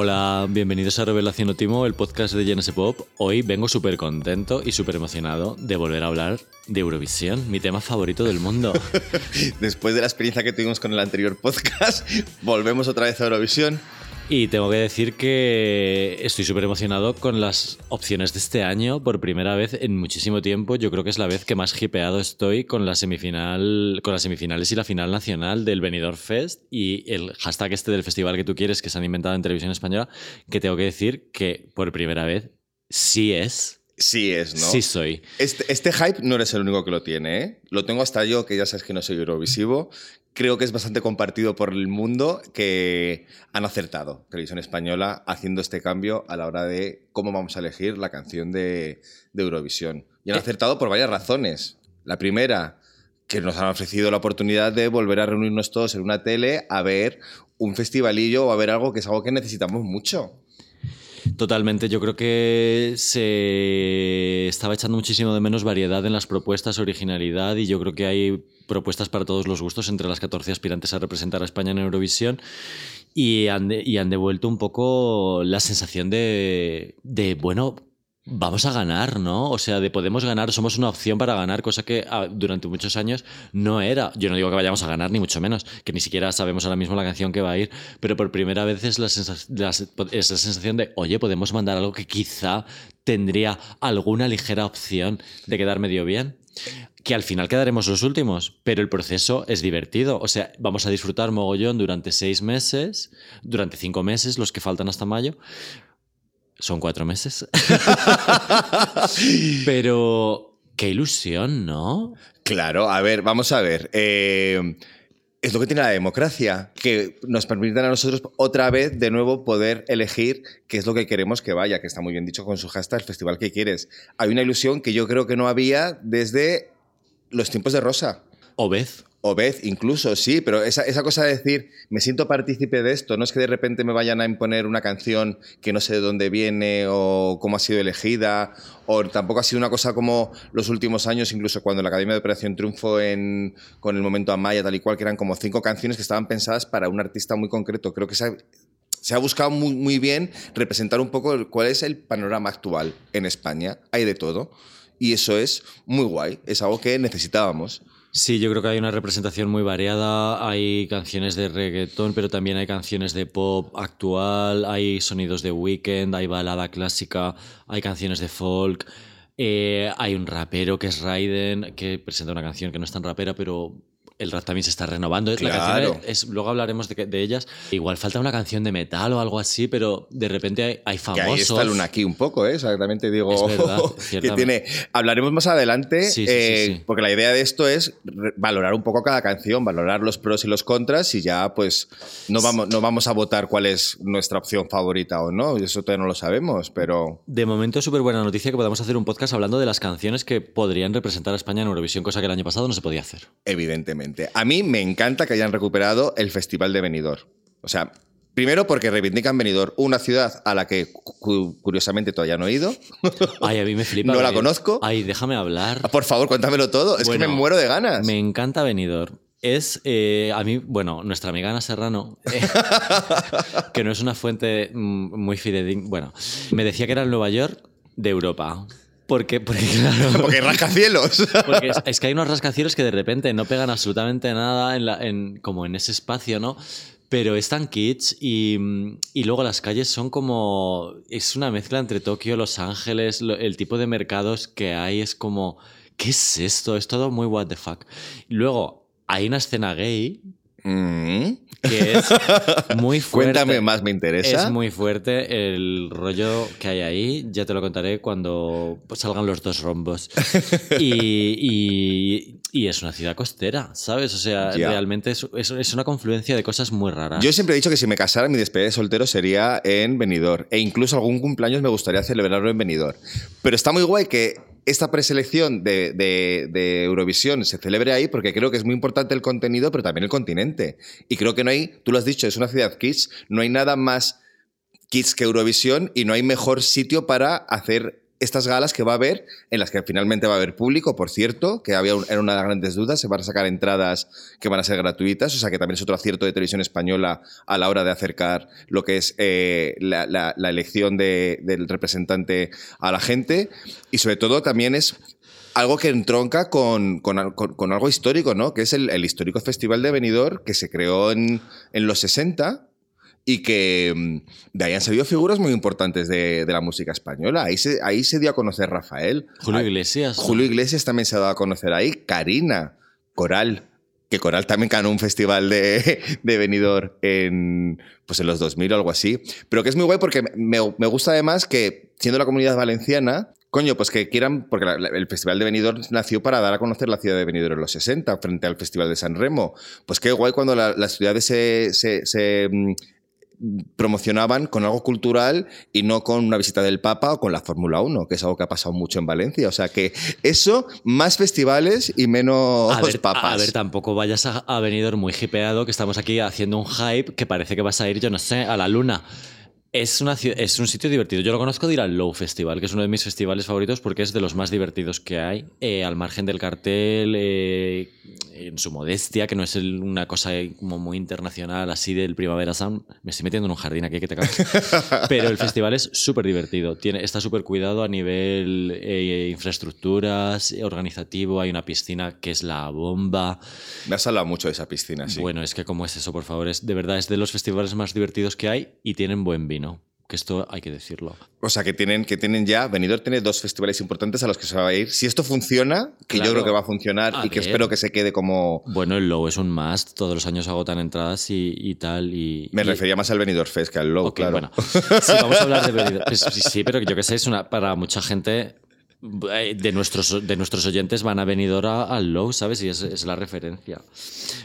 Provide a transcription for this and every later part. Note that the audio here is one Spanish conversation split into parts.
Hola, bienvenidos a Revelación Otimo, el podcast de Genesis Pop. Hoy vengo súper contento y súper emocionado de volver a hablar de Eurovisión, mi tema favorito del mundo. Después de la experiencia que tuvimos con el anterior podcast, volvemos otra vez a Eurovisión. Y tengo que decir que estoy súper emocionado con las opciones de este año por primera vez en muchísimo tiempo. Yo creo que es la vez que más hipeado estoy con la semifinal, con las semifinales y la final nacional del Benidorm Fest y el hashtag este del festival que tú quieres que se han inventado en televisión española, que tengo que decir que por primera vez sí es Sí es, ¿no? Sí soy. Este, este, hype no eres el único que lo tiene, ¿eh? Lo tengo hasta yo, que ya sabes que no soy eurovisivo, creo que es bastante compartido por el mundo que han acertado Televisión Española haciendo este cambio a la hora de cómo vamos a elegir la canción de, Eurovisión. Y han eh. acertado por varias razones. La primera, que nos han ofrecido la oportunidad de volver a reunirnos todos en una tele a ver un festivalillo o a ver algo que es algo que necesitamos mucho. Totalmente, yo creo que se estaba echando muchísimo de menos variedad en las propuestas, originalidad y yo creo que hay propuestas para todos los gustos entre las 14 aspirantes a representar a España en Eurovisión y han, devuelto un poco la sensación de, bueno, vamos a ganar, ¿no? O sea, de podemos ganar, somos una opción para ganar, cosa que ah, durante muchos años no era. Yo no digo que vayamos a ganar, ni mucho menos, que ni siquiera sabemos ahora mismo la canción que va a ir, pero por primera vez es la, sensación de, oye, podemos mandar algo que quizá tendría alguna ligera opción de quedar medio bien que al final quedaremos los últimos, pero el proceso es divertido. O sea, vamos a disfrutar mogollón durante seis meses, durante cinco meses, los que faltan hasta mayo, son cuatro meses. Pero qué ilusión, ¿no? Claro, a ver, vamos a ver. Eh, es lo que tiene la democracia, que nos permiten a nosotros otra vez de nuevo poder elegir qué es lo que queremos que vaya, que está muy bien dicho con su hashtag, el festival que quieres. Hay una ilusión que yo creo que no había desde los tiempos de Rosa. O vez. Obed, incluso, sí, pero esa, esa, cosa de decir, me siento partícipe de esto, no es que de repente me vayan a imponer una canción que no sé de dónde viene o cómo ha sido elegida, o tampoco ha sido una cosa como los últimos años, incluso cuando la Academia de Operación Triunfo en, con el momento Amaya, tal y cual, que eran como cinco canciones que estaban pensadas para un artista muy concreto. Creo que se ha, se ha buscado muy, muy bien representar un poco cuál es el panorama actual en España. Hay de todo. Y eso es muy guay, es algo que necesitábamos. Sí, yo creo que hay una representación muy variada. Hay canciones de reggaetón, pero también hay canciones de pop actual, hay sonidos de weekend, hay balada clásica, hay canciones de folk. Eh, hay un rapero que es Raiden, que presenta una canción que no es tan rapera, pero el rap también se está renovando. Claro. es, luego hablaremos de, ellas. Igual falta una canción de metal o algo así, pero de repente hay, hay famosos. Que ahí está Luna aquí un poco, ¿eh? Exactamente digo. que tiene. Hablaremos más adelante, eh, porque la idea de esto es valorar un poco cada canción, valorar los pros y los contras y ya, pues, no vamos, no vamos a votar cuál es nuestra opción favorita o no. Eso todavía no lo sabemos, pero. De momento, súper buena noticia que podamos hacer un podcast hablando de las canciones que podrían representar a España en Eurovisión, cosa que el año pasado no se podía hacer. Evidentemente. A mí me encanta que hayan recuperado el Festival de Benidorm. O sea, primero porque reivindican Benidorm, una ciudad a la que curiosamente todavía no he ido. Ay, a mí me flipa. no la conozco. Ay, déjame hablar. Ah, por favor, cuéntamelo todo. Es que me muero de ganas. Me encanta Benidorm. Es, eh, a mí, bueno, nuestra amiga Ana Serrano, eh, que no es una fuente mm, muy fidedigna, bueno, me decía que era el Nueva York de Europa. Porque, porque, claro. porque rascacielos. Porque es, que hay unos rascacielos que de repente no pegan absolutamente nada en la, en, como en ese espacio, ¿no? Pero están kits y, y, luego las calles son como. Es una mezcla entre Tokio, Los Ángeles, el tipo de mercados que hay es como. ¿Qué es esto? Es todo muy what the fuck. luego hay una escena gay Mm. Que es muy fuerte. Cuéntame más, me interesa. Es muy fuerte el rollo que hay ahí. Ya te lo contaré cuando salgan los dos rombos. y, es una ciudad costera, ¿sabes? O sea, realmente es, es, una confluencia de cosas muy raras. Yo siempre he dicho que si me casara, mi despedida de soltero sería en Benidorm. E incluso algún cumpleaños me gustaría celebrarlo en Benidorm. Pero está muy guay que esta preselección de, Eurovisión se celebre ahí porque creo que es muy importante el contenido, pero también el continente. Y creo que no hay, tú lo has dicho, es una ciudad kids, no hay nada más kids que Eurovisión y no hay mejor sitio para hacer estas galas que va a haber, en las que finalmente va a haber público, por cierto, que había era una de las grandes dudas, se van a sacar entradas que van a ser gratuitas, o sea que también es otro acierto de televisión española a la hora de acercar lo que es eh, la, elección del representante a la gente, y sobre todo también es algo que entronca con, con, algo histórico, ¿no? Que es el, histórico Festival de Benidorm que se creó en, en los 60 y que mm, de ahí han salido figuras muy importantes de, la música española. Ahí se, ahí se dio a conocer Rafael. Julio Iglesias. Julio Iglesias también se ha dado a conocer ahí. Karina, Coral, que Coral también ganó un festival de, de Benidorm en, pues en los 2000 o algo así. Pero que es muy guay porque me, me gusta además que, siendo la comunidad valenciana, Coño, pues que quieran, porque el Festival de Benidorm nació para dar a conocer la ciudad de Benidorm en los 60, frente al Festival de San Remo. Pues qué guay cuando las ciudades se, se mm, promocionaban con algo cultural y no con una visita del Papa o con la Fórmula 1, que es algo que ha pasado mucho en Valencia. O sea que eso, más festivales y menos a ver, papas. A ver, tampoco vayas a, a muy hipeado, que estamos aquí haciendo un hype que parece que vas a ir, yo no sé, a la luna. Es, una, es un sitio divertido. Yo lo conozco de ir al Low Festival, que es uno de mis festivales favoritos porque es de los más divertidos que hay. Eh, al margen del cartel, eh, en su modestia, que no es una cosa como muy internacional, así del Primavera Sound. Me estoy metiendo en un jardín aquí que te cago. Pero el festival es súper divertido. Tiene, está súper cuidado a nivel eh, infraestructuras, organizativo. Hay una piscina que es la bomba. Me has hablado mucho de esa piscina, sí. Bueno, es que como es eso, por favor. Es, de verdad, es de los festivales más divertidos que hay y tienen buen vino que esto hay que decirlo. O sea, que tienen, que tienen ya, Benidorm tiene dos festivales importantes a los que se va a ir. Si esto funciona, que yo creo que va a funcionar y que espero que se quede como... Bueno, el Low es un must, todos los años agotan entradas y, tal. Y, Me refería más al Benidorm Fest que al Low, claro. Bueno, sí, vamos a hablar de Benidorm. Pues sí, sí, pero yo que sé, es una, para mucha gente de nuestros, de nuestros oyentes van a venir ahora al Low, ¿sabes? Y es, es, la referencia.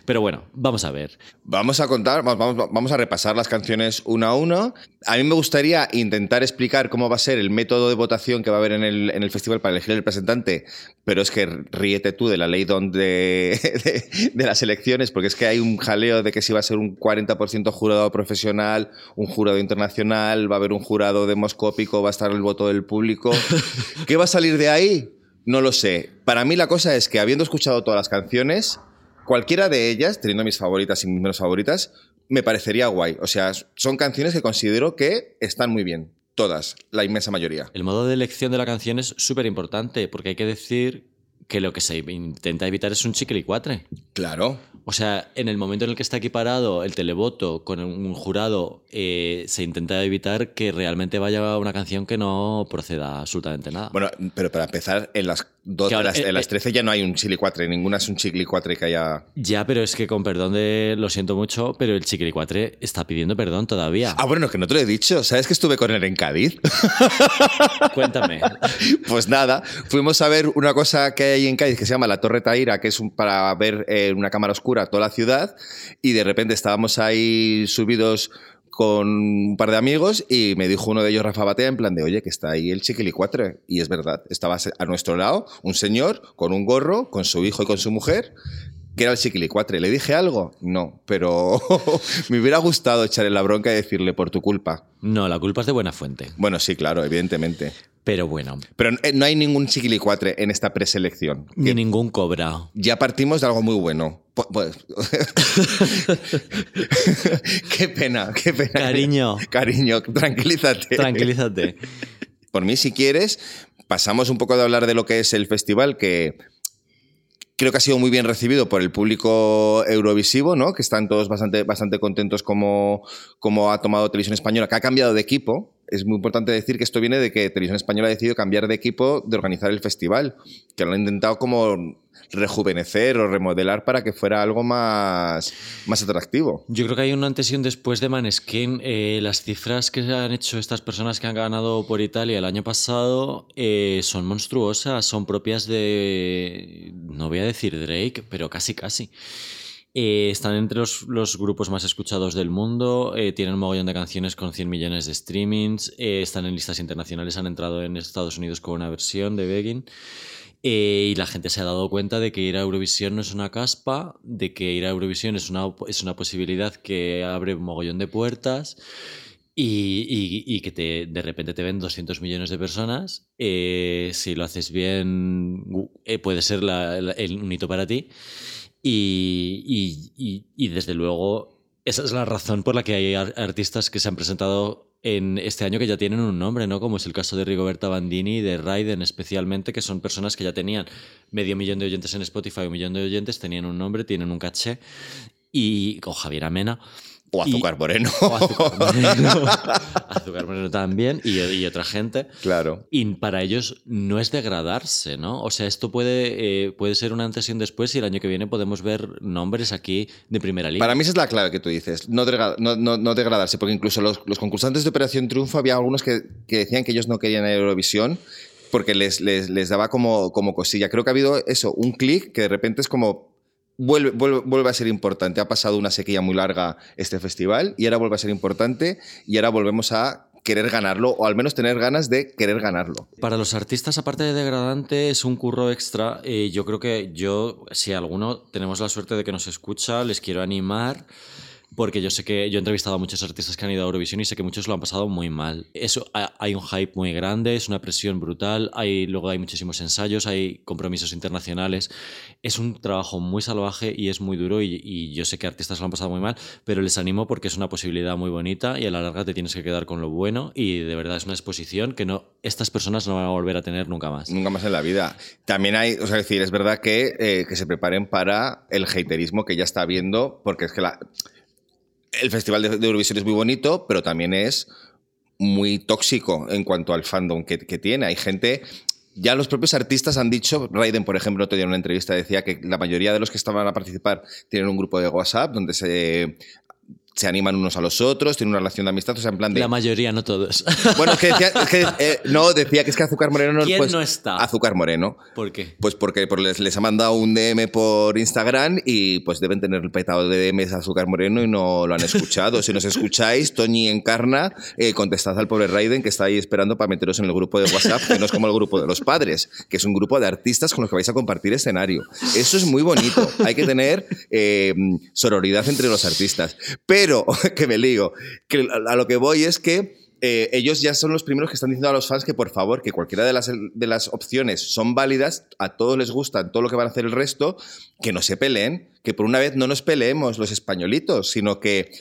Pero bueno, vamos a ver. Vamos a contar, vamos, vamos a repasar las canciones una a una. A mí me gustaría intentar explicar cómo va a ser el método de votación que va a haber en el, en el festival para elegir el representante, pero es que ríete tú de la ley de, de, de, las elecciones, porque es que hay un jaleo de que si va a ser un 40% jurado profesional, un jurado internacional, va a haber un jurado demoscópico, va a estar el voto del público. ¿Qué va a salir de ahí? No lo sé. Para mí la cosa es que habiendo escuchado todas las canciones, cualquiera de ellas, teniendo mis favoritas y mis menos favoritas, me parecería guay. O sea, son canciones que considero que están muy bien. Todas, la inmensa mayoría. El modo de elección de la canción es súper importante porque hay que decir que lo que se intenta evitar es un chicle y cuatre. Claro. O sea, en el momento en el que está equiparado el televoto con un jurado, eh, se intenta evitar que realmente vaya una canción que no proceda absolutamente nada. Bueno, pero para empezar, en las, dos, en las, 13 eh, eh, ya no hay un chicle-cuatre, ninguna es un chicle-cuatre que haya... Ya, pero es que con perdón de... Lo siento mucho, pero el chicle-cuatre está pidiendo perdón todavía. Ah, bueno, que no te lo he dicho. ¿Sabes que estuve con él en Cádiz? Cuéntame. pues nada, fuimos a ver una cosa que hay en Cádiz que se llama la Torre Taira, que es para ver una cámara oscura toda la ciudad y de repente estábamos ahí subidos con un par de amigos y me dijo uno de ellos, Rafa Batea, en plan de, oye, que está ahí el chiquilicuatre. Y es verdad, estaba a nuestro lado un señor con un gorro, con su hijo y con su mujer, que era el chiquilicuatre. ¿Le dije algo? No, pero me hubiera gustado echarle la bronca y decirle por tu culpa. No, la culpa es de buena fuente. Bueno, sí, claro, evidentemente. Pero bueno. Pero eh, no hay ningún chiquilicuatre en esta preselección. Ni ningún cobra. Ya partimos de algo muy bueno. Pues, qué pena, qué pena. Cariño. Cariño, tranquilízate. Tranquilízate. Por mí, si quieres, pasamos un poco de hablar de lo que es el festival, que creo que ha sido muy bien recibido por el público eurovisivo, ¿no? Que están todos bastante, bastante contentos como, como ha tomado Televisión Española, que ha cambiado de equipo es muy importante decir que esto viene de que Televisión Española ha decidido cambiar de equipo de organizar el festival, que lo han intentado como rejuvenecer o remodelar para que fuera algo más, más atractivo. Yo creo que hay un antes y un después de Maneskin. Eh, las cifras que han hecho estas personas que han ganado por Italia el año pasado eh, son monstruosas, son propias de, no voy a decir Drake, pero casi casi. Eh, están entre los, grupos más escuchados del mundo, eh, tienen un mogollón de canciones con 100 millones de streamings, eh, están en listas internacionales, han entrado en Estados Unidos con una versión de Begging. y la gente se ha dado cuenta de que ir a Eurovisión no es una caspa, de que ir a Eurovisión es una, es una posibilidad que abre un mogollón de puertas y, que te, de repente te ven 200 millones de personas. Eh, si lo haces bien, eh, puede ser el, un hito para ti. Y, y, desde luego, esa es la razón por la que hay artistas que se han presentado en este año que ya tienen un nombre, ¿no? Como es el caso de Rigoberta Bandini y de Raiden especialmente, que son personas que ya tenían medio millón de oyentes en Spotify, un millón de oyentes, tenían un nombre, tienen un caché. Y con Javier Amena. O azúcar moreno. O azúcar moreno. azúcar moreno también y, otra gente. Claro. Y para ellos no es degradarse, ¿no? O sea, esto puede, eh, puede ser una antes y un después y el año que viene podemos ver nombres aquí de primera línea. Para mí esa es la clave que tú dices, no, no, degradarse, porque incluso los, concursantes de Operación Triunfo había algunos que, decían que ellos no querían Eurovisión porque les, les, les daba como, como cosilla. Creo que ha habido eso, un clic que de repente es como Vuelve, vuelve, a ser importante. Ha pasado una sequía muy larga este festival y ahora vuelve a ser importante y ahora volvemos a querer ganarlo o al menos tener ganas de querer ganarlo. Para los artistas, aparte de degradante, es un curro extra. Eh, yo creo que yo, si alguno tenemos la suerte de que nos escucha, les quiero animar porque yo sé que yo he entrevistado a muchos artistas que han ido a Eurovisión y sé que muchos lo han pasado muy mal. Eso, hay un hype muy grande, es una presión brutal, hay, luego hay muchísimos ensayos, hay compromisos internacionales. Es un trabajo muy salvaje y es muy duro y, yo sé que artistas lo han pasado muy mal, pero les animo porque es una posibilidad muy bonita y a la larga te tienes que quedar con lo bueno y de verdad es una exposición que no estas personas no van a volver a tener nunca más. Nunca más en la vida. También hay, o sea, decir, es verdad que, eh, que se preparen para el haterismo que ya está habiendo, porque es que la el Festival de, Eurovisión es muy bonito, pero también es muy tóxico en cuanto al fandom que, tiene. Hay gente ya los propios artistas han dicho, Raiden, por ejemplo, te dio una entrevista, decía que la mayoría de los que estaban a participar tienen un grupo de WhatsApp donde se se animan unos a los otros, tienen una relación de amistad, o sea, en plan de... La mayoría, no todos. Bueno, es que decía, que, eh, no, decía que es que Azúcar Moreno no... ¿Quién pues, no está? Azúcar Moreno. ¿Por qué? Pues porque les, les, ha mandado un DM por Instagram y pues deben tener el petado de DMs a Azúcar Moreno y no lo han escuchado. si nos escucháis, Toñi Encarna, eh, contestad al pobre Raiden que está ahí esperando para meteros en el grupo de WhatsApp, que no es como el grupo de los padres, que es un grupo de artistas con los que vais a compartir escenario. Eso es muy bonito. Hay que tener eh, sororidad entre los artistas. Pero, que me digo, que a lo que voy es que eh, ellos ya son los primeros que están diciendo a los fans que por favor, que cualquiera de las, de las opciones son válidas, a todos les gusta todo lo que van a hacer el resto, que no se peleen, que por una vez no nos peleemos los españolitos, sino que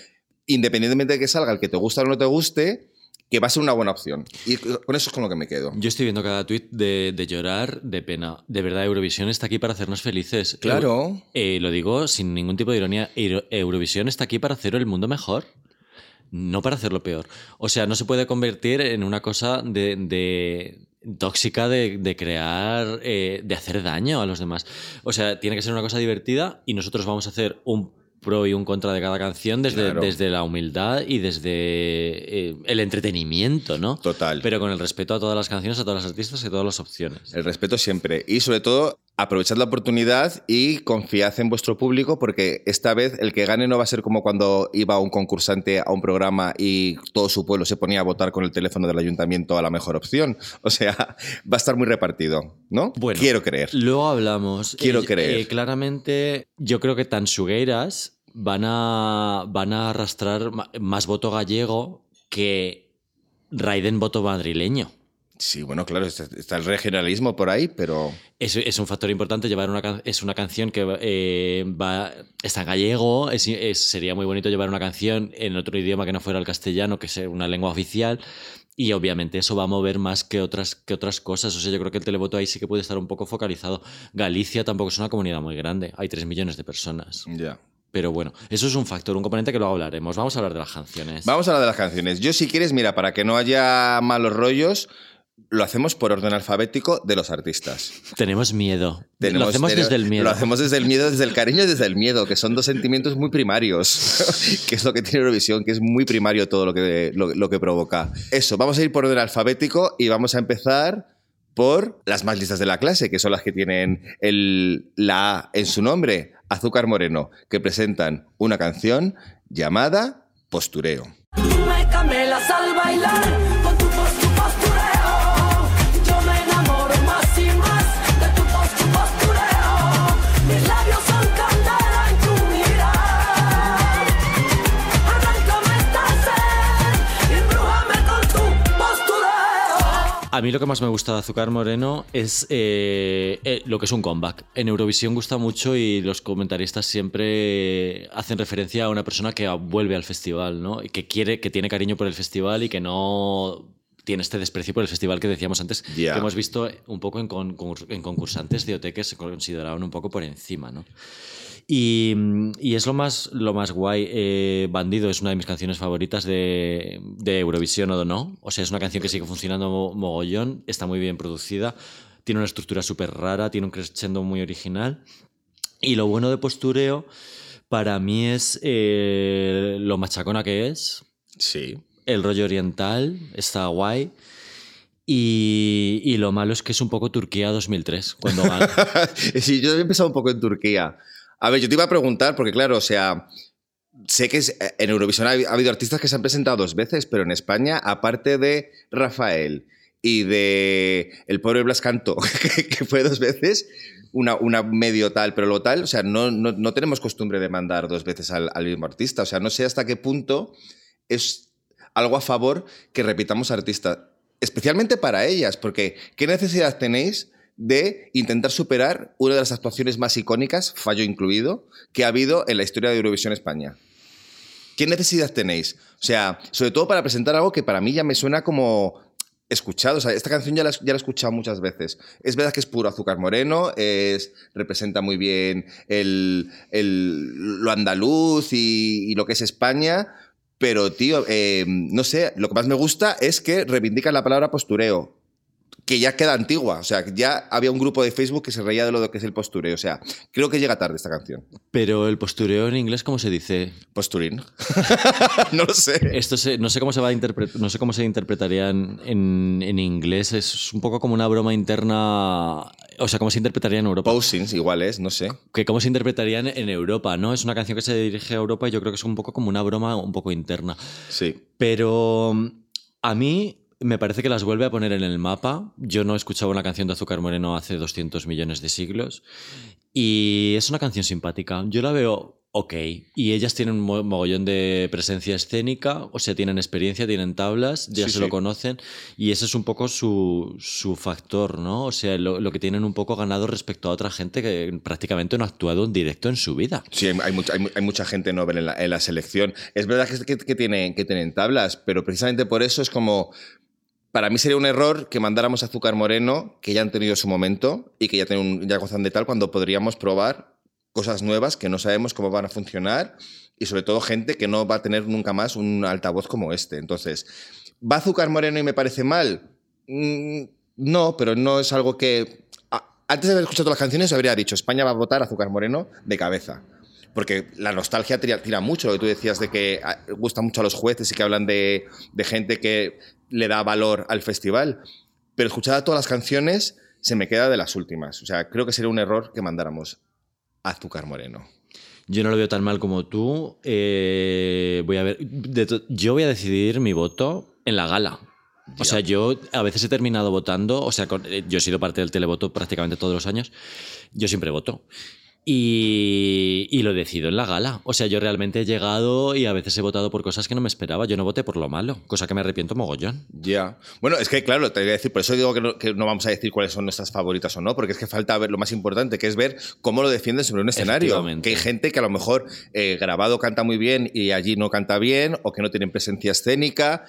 independientemente de que salga el que te gusta o no te guste, que va a ser una buena opción. Y con eso es con lo que me quedo. Yo estoy viendo cada tuit de, llorar, de pena. De verdad, Eurovisión está aquí para hacernos felices. Claro. Eh, lo digo sin ningún tipo de ironía. Eurovisión está aquí para hacer el mundo mejor. No para hacerlo peor. O sea, no se puede convertir en una cosa de, tóxica de, crear, eh, de hacer daño a los demás. O sea, tiene que ser una cosa divertida y nosotros vamos a hacer un pro y un contra de cada canción desde, desde la humildad y desde eh, el entretenimiento, ¿no? Total. Pero con el respeto a todas las canciones, a todas las artistas y a todas las opciones. El respeto siempre. Y sobre todo, aprovechad la oportunidad y confiad en vuestro público porque esta vez el que gane no va a ser como cuando iba un concursante a un programa y todo su pueblo se ponía a votar con el teléfono del ayuntamiento a la mejor opción. O sea, va a estar muy repartido, ¿no? Bueno, quiero creer. Luego hablamos. Quiero eh, creer. Eh, claramente, yo creo que tan sugueiras van a, van a arrastrar más voto gallego que Raiden voto madrileño. Sí, bueno, claro, está el regionalismo por ahí, pero... Es, es un factor importante llevar una es una canción que eh, va está en gallego, es, sería muy bonito llevar una canción en otro idioma que no fuera el castellano, que sea una lengua oficial, y obviamente eso va a mover más que otras, que otras cosas. O sea, yo creo que el televoto ahí sí que puede estar un poco focalizado. Galicia tampoco es una comunidad muy grande, hay 3 millones de personas. Ya. Pero bueno, eso es un factor, un componente que luego hablaremos. Vamos a hablar de las canciones. Vamos a hablar de las canciones. Yo, si quieres, mira, para que no haya malos rollos, lo hacemos por orden alfabético de los artistas. Tenemos miedo. lo hacemos desde el miedo. Lo hacemos desde el miedo, desde el cariño y desde el miedo, que son dos sentimientos muy primarios, que es lo que tiene Eurovisión, que es muy primario todo lo que, lo que provoca. Eso, vamos a ir por orden alfabético y vamos a empezar por las más listas de la clase, que son las que tienen el, la A en su nombre, Azúcar Moreno, que presentan una canción llamada Postureo. A mí lo que más me gusta de Azúcar Moreno es eh, eh, lo que es un comeback. En Eurovisión gusta mucho y los comentaristas siempre hacen referencia a una persona que vuelve al festival, ¿no? Y que quiere, que tiene cariño por el festival y que no tiene este desprecio por el festival que decíamos antes, que hemos visto un poco en, en concursantes de OT que se consideraban un poco por encima, ¿no? Y, es lo más, lo más guay. Eh, Bandido es una de mis canciones favoritas de, de Eurovisión o no. O sea, es una canción que sigue funcionando mogollón, está muy bien producida, tiene una estructura súper rara, tiene un crescendo muy original. Y lo bueno de postureo para mí es eh, lo machacona que es. Sí. El rollo oriental está guay. Y, lo malo es que es un poco Turquía 2003, cuando sí, yo he empezado un poco en Turquía. A ver, yo te iba a preguntar, porque claro, o sea, sé que en Eurovisión ha, habido artistas que se han presentado dos veces, pero en España, aparte de Rafael y de El pobre Blas Canto, que, fue dos veces, una, una, medio tal, pero lo tal, o sea, no, no, tenemos costumbre de mandar dos veces al, mismo artista. O sea, no sé hasta qué punto es algo a favor que repitamos artistas, especialmente para ellas, porque ¿qué necesidad tenéis de intentar superar una de las actuaciones más icónicas, fallo incluido, que ha habido en la historia de Eurovisión España. ¿Qué necesidad tenéis? O sea, sobre todo para presentar algo que para mí ya me suena como escuchado. O sea, esta canción ya la, ya he escuchado muchas veces. Es verdad que es puro azúcar moreno, es, representa muy bien el, lo andaluz y, lo que es España. Pero, tío, eh, no sé, lo que más me gusta es que reivindica la palabra postureo que ya queda antigua. O sea, ya había un grupo de Facebook que se reía de lo que es el postureo. O sea, creo que llega tarde esta canción. Pero el postureo en inglés, ¿cómo se dice? Posturín. no lo sé. Esto no sé cómo se va a interpretar, no sé cómo se interpretaría en, en, inglés. Es un poco como una broma interna. O sea, ¿cómo se interpretaría en Europa? Posings, igual es, no sé. Que cómo se interpretaría en, en Europa, ¿no? Es una canción que se dirige a Europa y yo creo que es un poco como una broma un poco interna. Sí. Pero a mí me parece que las vuelve a poner en el mapa. Yo no he escuchado una canción de Azúcar Moreno hace 200 millones de siglos. Y es una canción simpática. Yo la veo ok. Y ellas tienen un mogollón de presencia escénica, o sea, tienen experiencia, tienen tablas, ya se lo conocen. Y ese es un poco su, factor, ¿no? O sea, lo, que tienen un poco ganado respecto a otra gente que prácticamente no ha actuado en directo en su vida. Sí, hay, mucha, hay, mucha gente novel en la, en la, selección. Es verdad que, que, tienen, que tienen tablas, pero precisamente por eso es como para mí sería un error que mandáramos azúcar moreno, que ya han tenido su momento y que ya, tienen ya gozan de tal, cuando podríamos probar cosas nuevas que no sabemos cómo van a funcionar y sobre todo gente que no va a tener nunca más un altavoz como este. Entonces, ¿va azúcar moreno y me parece mal? Mm, no, pero no es algo que... Antes de haber escuchado las canciones, habría dicho, España va a votar azúcar moreno de cabeza porque la nostalgia tira, mucho, lo que tú decías de que ah, gusta mucho a los jueces y que hablan de, gente que le da valor al festival. Pero escuchada todas las canciones, se me queda de las últimas. O sea, creo que sería un error que mandáramos Azúcar Moreno. Yo no lo veo tan mal como tú. Eh, voy a ver. yo voy a decidir mi voto en la gala. O sea, yo a veces he terminado votando, o sea, eh, yo he sido parte del televoto prácticamente todos los años, yo siempre voto. Y, y, lo decido en la gala. O sea, yo realmente he llegado y a veces he votado por cosas que no me esperaba. Yo no voté por lo malo, cosa que me arrepiento mogollón. Ya. Bueno, es que claro, te voy a decir, por eso digo que no, que no, vamos a decir cuáles son nuestras favoritas o no, porque es que falta ver lo más importante, que es ver cómo lo defienden sobre un escenario. Que hay gente que a lo mejor eh, grabado canta muy bien y allí no canta bien, o que no tienen presencia escénica,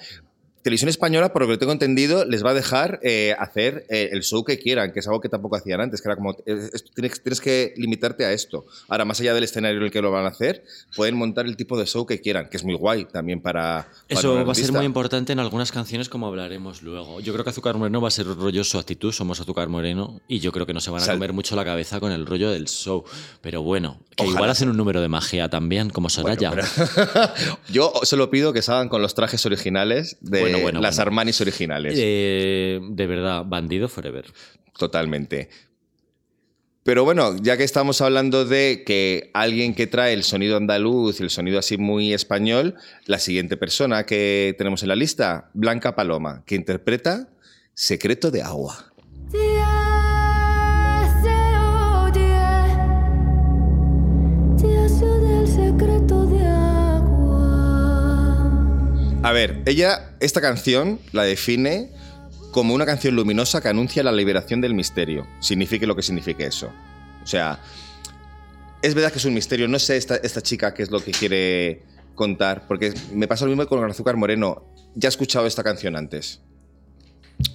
Televisión Española, por lo que tengo entendido, les va a dejar eh, hacer eh, el show que quieran, que es algo que tampoco hacían antes, que era como, eh, tienes, que limitarte a esto. Ahora, más allá del escenario en el que lo van a hacer, pueden montar el tipo de show que quieran, que es muy guay también para... Eso va a ser muy importante en algunas canciones, como hablaremos luego. Yo creo que Azúcar Moreno va a ser rollo su actitud, somos Azúcar Moreno, y yo creo que no se van a comer mucho la cabeza con el rollo del show. Pero bueno, que igual hacen un número de magia también, como Soraya. yo solo pido que salgan con los trajes originales de las Armanis originales. Eh, de verdad, bandido forever. Totalmente. Pero bueno, ya que estamos hablando de que alguien que trae el sonido andaluz y el sonido así muy español, la siguiente persona que tenemos en la lista, Blanca Paloma, que interpreta Secreto de Agua. A ver, ella esta canción la define como una canción luminosa que anuncia la liberación del misterio, signifique lo que signifique eso. O sea, es verdad que es un misterio, no sé esta, chica qué es lo que quiere contar, porque me pasa lo mismo con Azúcar Moreno. Ya he escuchado esta canción antes.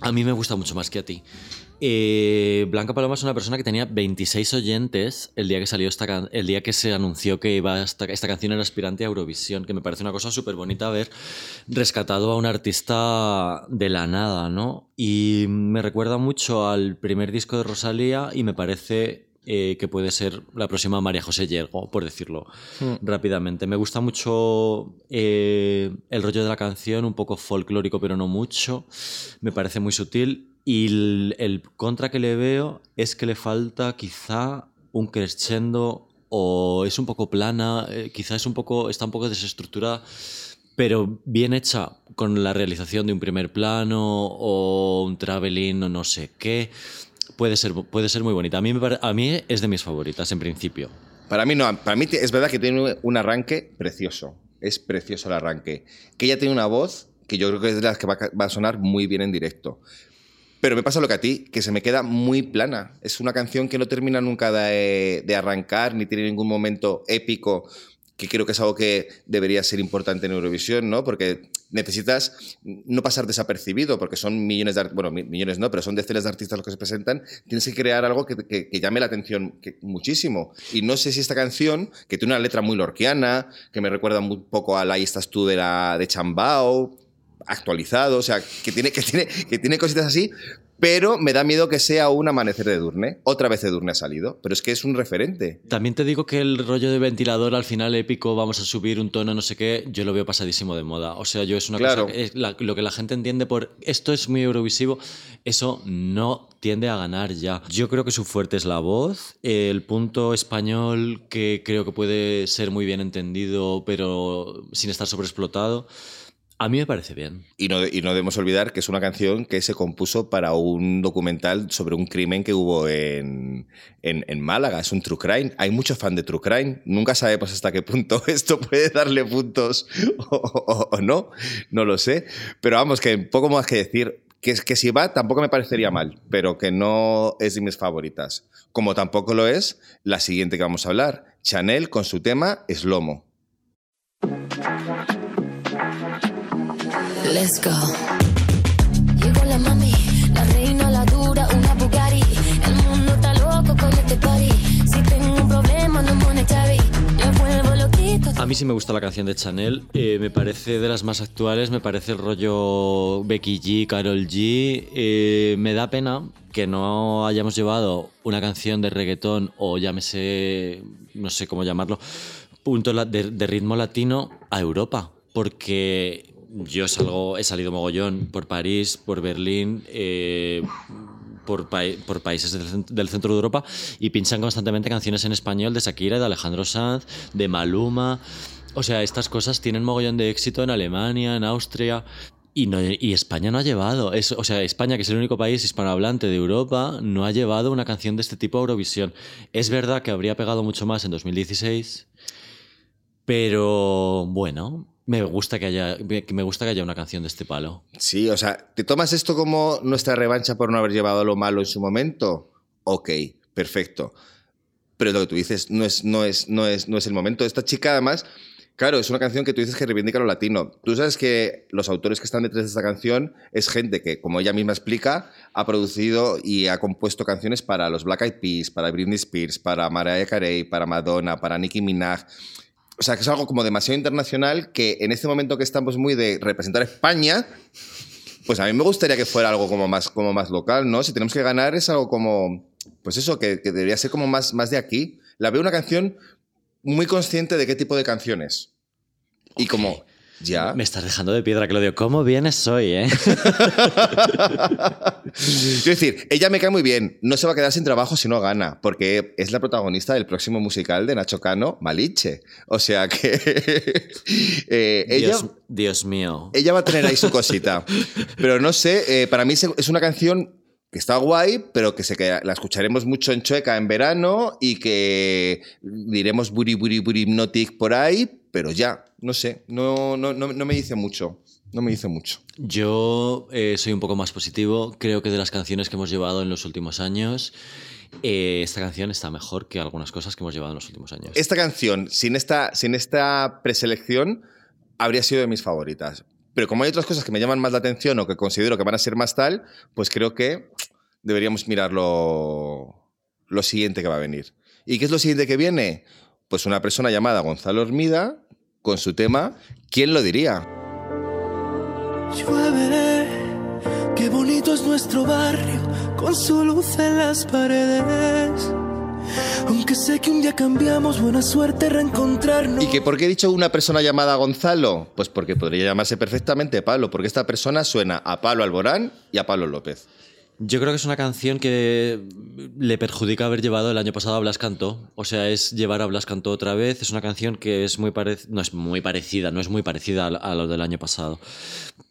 A mí me gusta mucho más que a ti. Eh, Blanca Paloma es una persona que tenía 26 oyentes el día que salió esta el día que se anunció que iba esta, esta canción era aspirante a Eurovisión, que me parece una cosa súper bonita haber rescatado a un artista de la nada, ¿no? Y me recuerda mucho al primer disco de Rosalía y me parece eh, que puede ser la próxima María José Yergo, por decirlo hmm. rápidamente. Me gusta mucho eh, el rollo de la canción, un poco folclórico, pero no mucho. Me parece muy sutil. Y el, contra que le veo es que le falta quizá un crescendo o es un poco plana, eh, quizá es un poco, está un poco desestructurada, pero bien hecha con la realización de un primer plano o un traveling o no sé qué. Puede ser, puede ser muy bonita. A mí, a mí es de mis favoritas, en principio. Para mí no, para mí es verdad que tiene un arranque precioso. Es precioso el arranque. Que ella tiene una voz que yo creo que es de las que va, a sonar muy bien en directo. Pero me pasa lo que a ti, que se me queda muy plana. Es una canción que no termina nunca de, de arrancar, ni tiene ningún momento épico que creo que es algo que debería ser importante en Eurovisión, ¿no? Porque necesitas no pasar desapercibido, porque son millones de, bueno, millones no, pero son decenas de artistas los que se presentan, tienes que crear algo que, llame la atención muchísimo. Y no sé si esta canción, que tiene una letra muy lorquiana, que me recuerda un poco a la Ahí estás tú de, la, de Chambao, actualizado, o sea, que tiene, que, tiene, que tiene cositas así, pero me da miedo que sea un amanecer de Durne. Otra vez de Durne ha salido, pero es que es un referente. También te digo que el rollo de ventilador al final épico, vamos a subir un tono, no sé qué, yo lo veo pasadísimo de moda. O sea, yo es una cosa. lo que la gente entiende por esto es muy eurovisivo, eso no tiende a ganar ya. Yo creo que su fuerte es la voz, el punto español que creo que puede ser muy bien entendido, pero sin estar sobreexplotado. A mí me parece bien. Y no, y no debemos olvidar que es una canción que se compuso para un documental sobre un crimen que hubo en, en, Málaga. Es un true crime. Hay muchos fans de true crime. Nunca sabemos hasta qué punto esto puede darle puntos o, no. No lo sé. Pero vamos, que poco más que decir. Que, que si va, tampoco me parecería mal, pero que no es de mis favoritas. Como tampoco lo es la siguiente que vamos a hablar. Chanel con su tema Slomo. Let's go. A mí sí me gusta la canción de Chanel. Eh, me parece de las más actuales. Me parece el rollo Becky G, Carol G. Eh, me da pena que no hayamos llevado una canción de reggaetón o llámese, no sé cómo llamarlo, punto de ritmo latino a Europa. Porque yo salgo, he salido mogollón por París, por Berlín, eh, por, países del, centro de Europa y pinchan constantemente canciones en español de Shakira, de Alejandro Sanz, de Maluma. O sea, estas cosas tienen mogollón de éxito en Alemania, en Austria. Y, no, y España no ha llevado, es, o sea, España, que es el único país hispanohablante de Europa, no ha llevado una canción de este tipo a Eurovisión. Es verdad que habría pegado mucho más en 2016, pero bueno, me gusta que haya, me gusta que haya una canción de este palo. Sí, o sea, ¿te tomas esto como nuestra revancha por no haber llevado lo malo en su momento? Ok, perfecto. Pero lo que tú dices no es, no es, no es, no es el momento. Esta chica, además, claro, es una canción que tú dices que reivindica lo latino. Tú sabes que los autores que están detrás de esta canción es gente que, como ella misma explica, ha producido y ha compuesto canciones para los Black Eyed Peas, para Britney Spears, para Mariah Carey, para Madonna, para Nicki Minaj o sea, que es algo como demasiado internacional que en este momento que estamos muy de representar España, pues a mí me gustaría que fuera algo como más, como más local, ¿no? Si tenemos que ganar es algo como, pues eso, que, debería ser como más, más de aquí. La veo una canción muy consciente de qué tipo de canciones. Y como, ya. Me estás dejando de piedra, Claudio. ¿Cómo vienes hoy, eh? Quiero decir, ella me cae muy bien. No se va a quedar sin trabajo si no gana, porque es la protagonista del próximo musical de Nacho Cano, Maliche. O sea que. Eh, ella, Dios, mío. Ella va a tener ahí su cosita. Pero no sé, eh, para mí es una canción que está guay, pero que, se, que la escucharemos mucho en Chueca en verano y que diremos buri buri buri hypnotic por ahí, pero ya, no sé, no, no, no, me dice mucho. No me dice mucho. Yo eh, soy un poco más positivo. Creo que de las canciones que hemos llevado en los últimos años, eh, esta canción está mejor que algunas cosas que hemos llevado en los últimos años. Esta canción, sin esta, sin esta preselección, habría sido de mis favoritas. Pero como hay otras cosas que me llaman más la atención o que considero que van a ser más tal, pues creo que deberíamos mirar lo, lo siguiente que va a venir. ¿Y qué es lo siguiente que viene? Pues una persona llamada Gonzalo Hormida con su tema ¿Quién lo diría? Llueve, qué bonito es nuestro barrio, con su luz en las paredes. Aunque sé que un día cambiamos, buena suerte reencontrarnos. ¿Y que por qué he dicho una persona llamada Gonzalo? Pues porque podría llamarse perfectamente Pablo, porque esta persona suena a Pablo Alborán y a Pablo López. Yo creo que es una canción que le perjudica haber llevado el año pasado a Blas Cantó. O sea, es llevar a Blas Cantó otra vez. Es una canción que es muy parecida, no es muy parecida, no es muy parecida a lo del año pasado.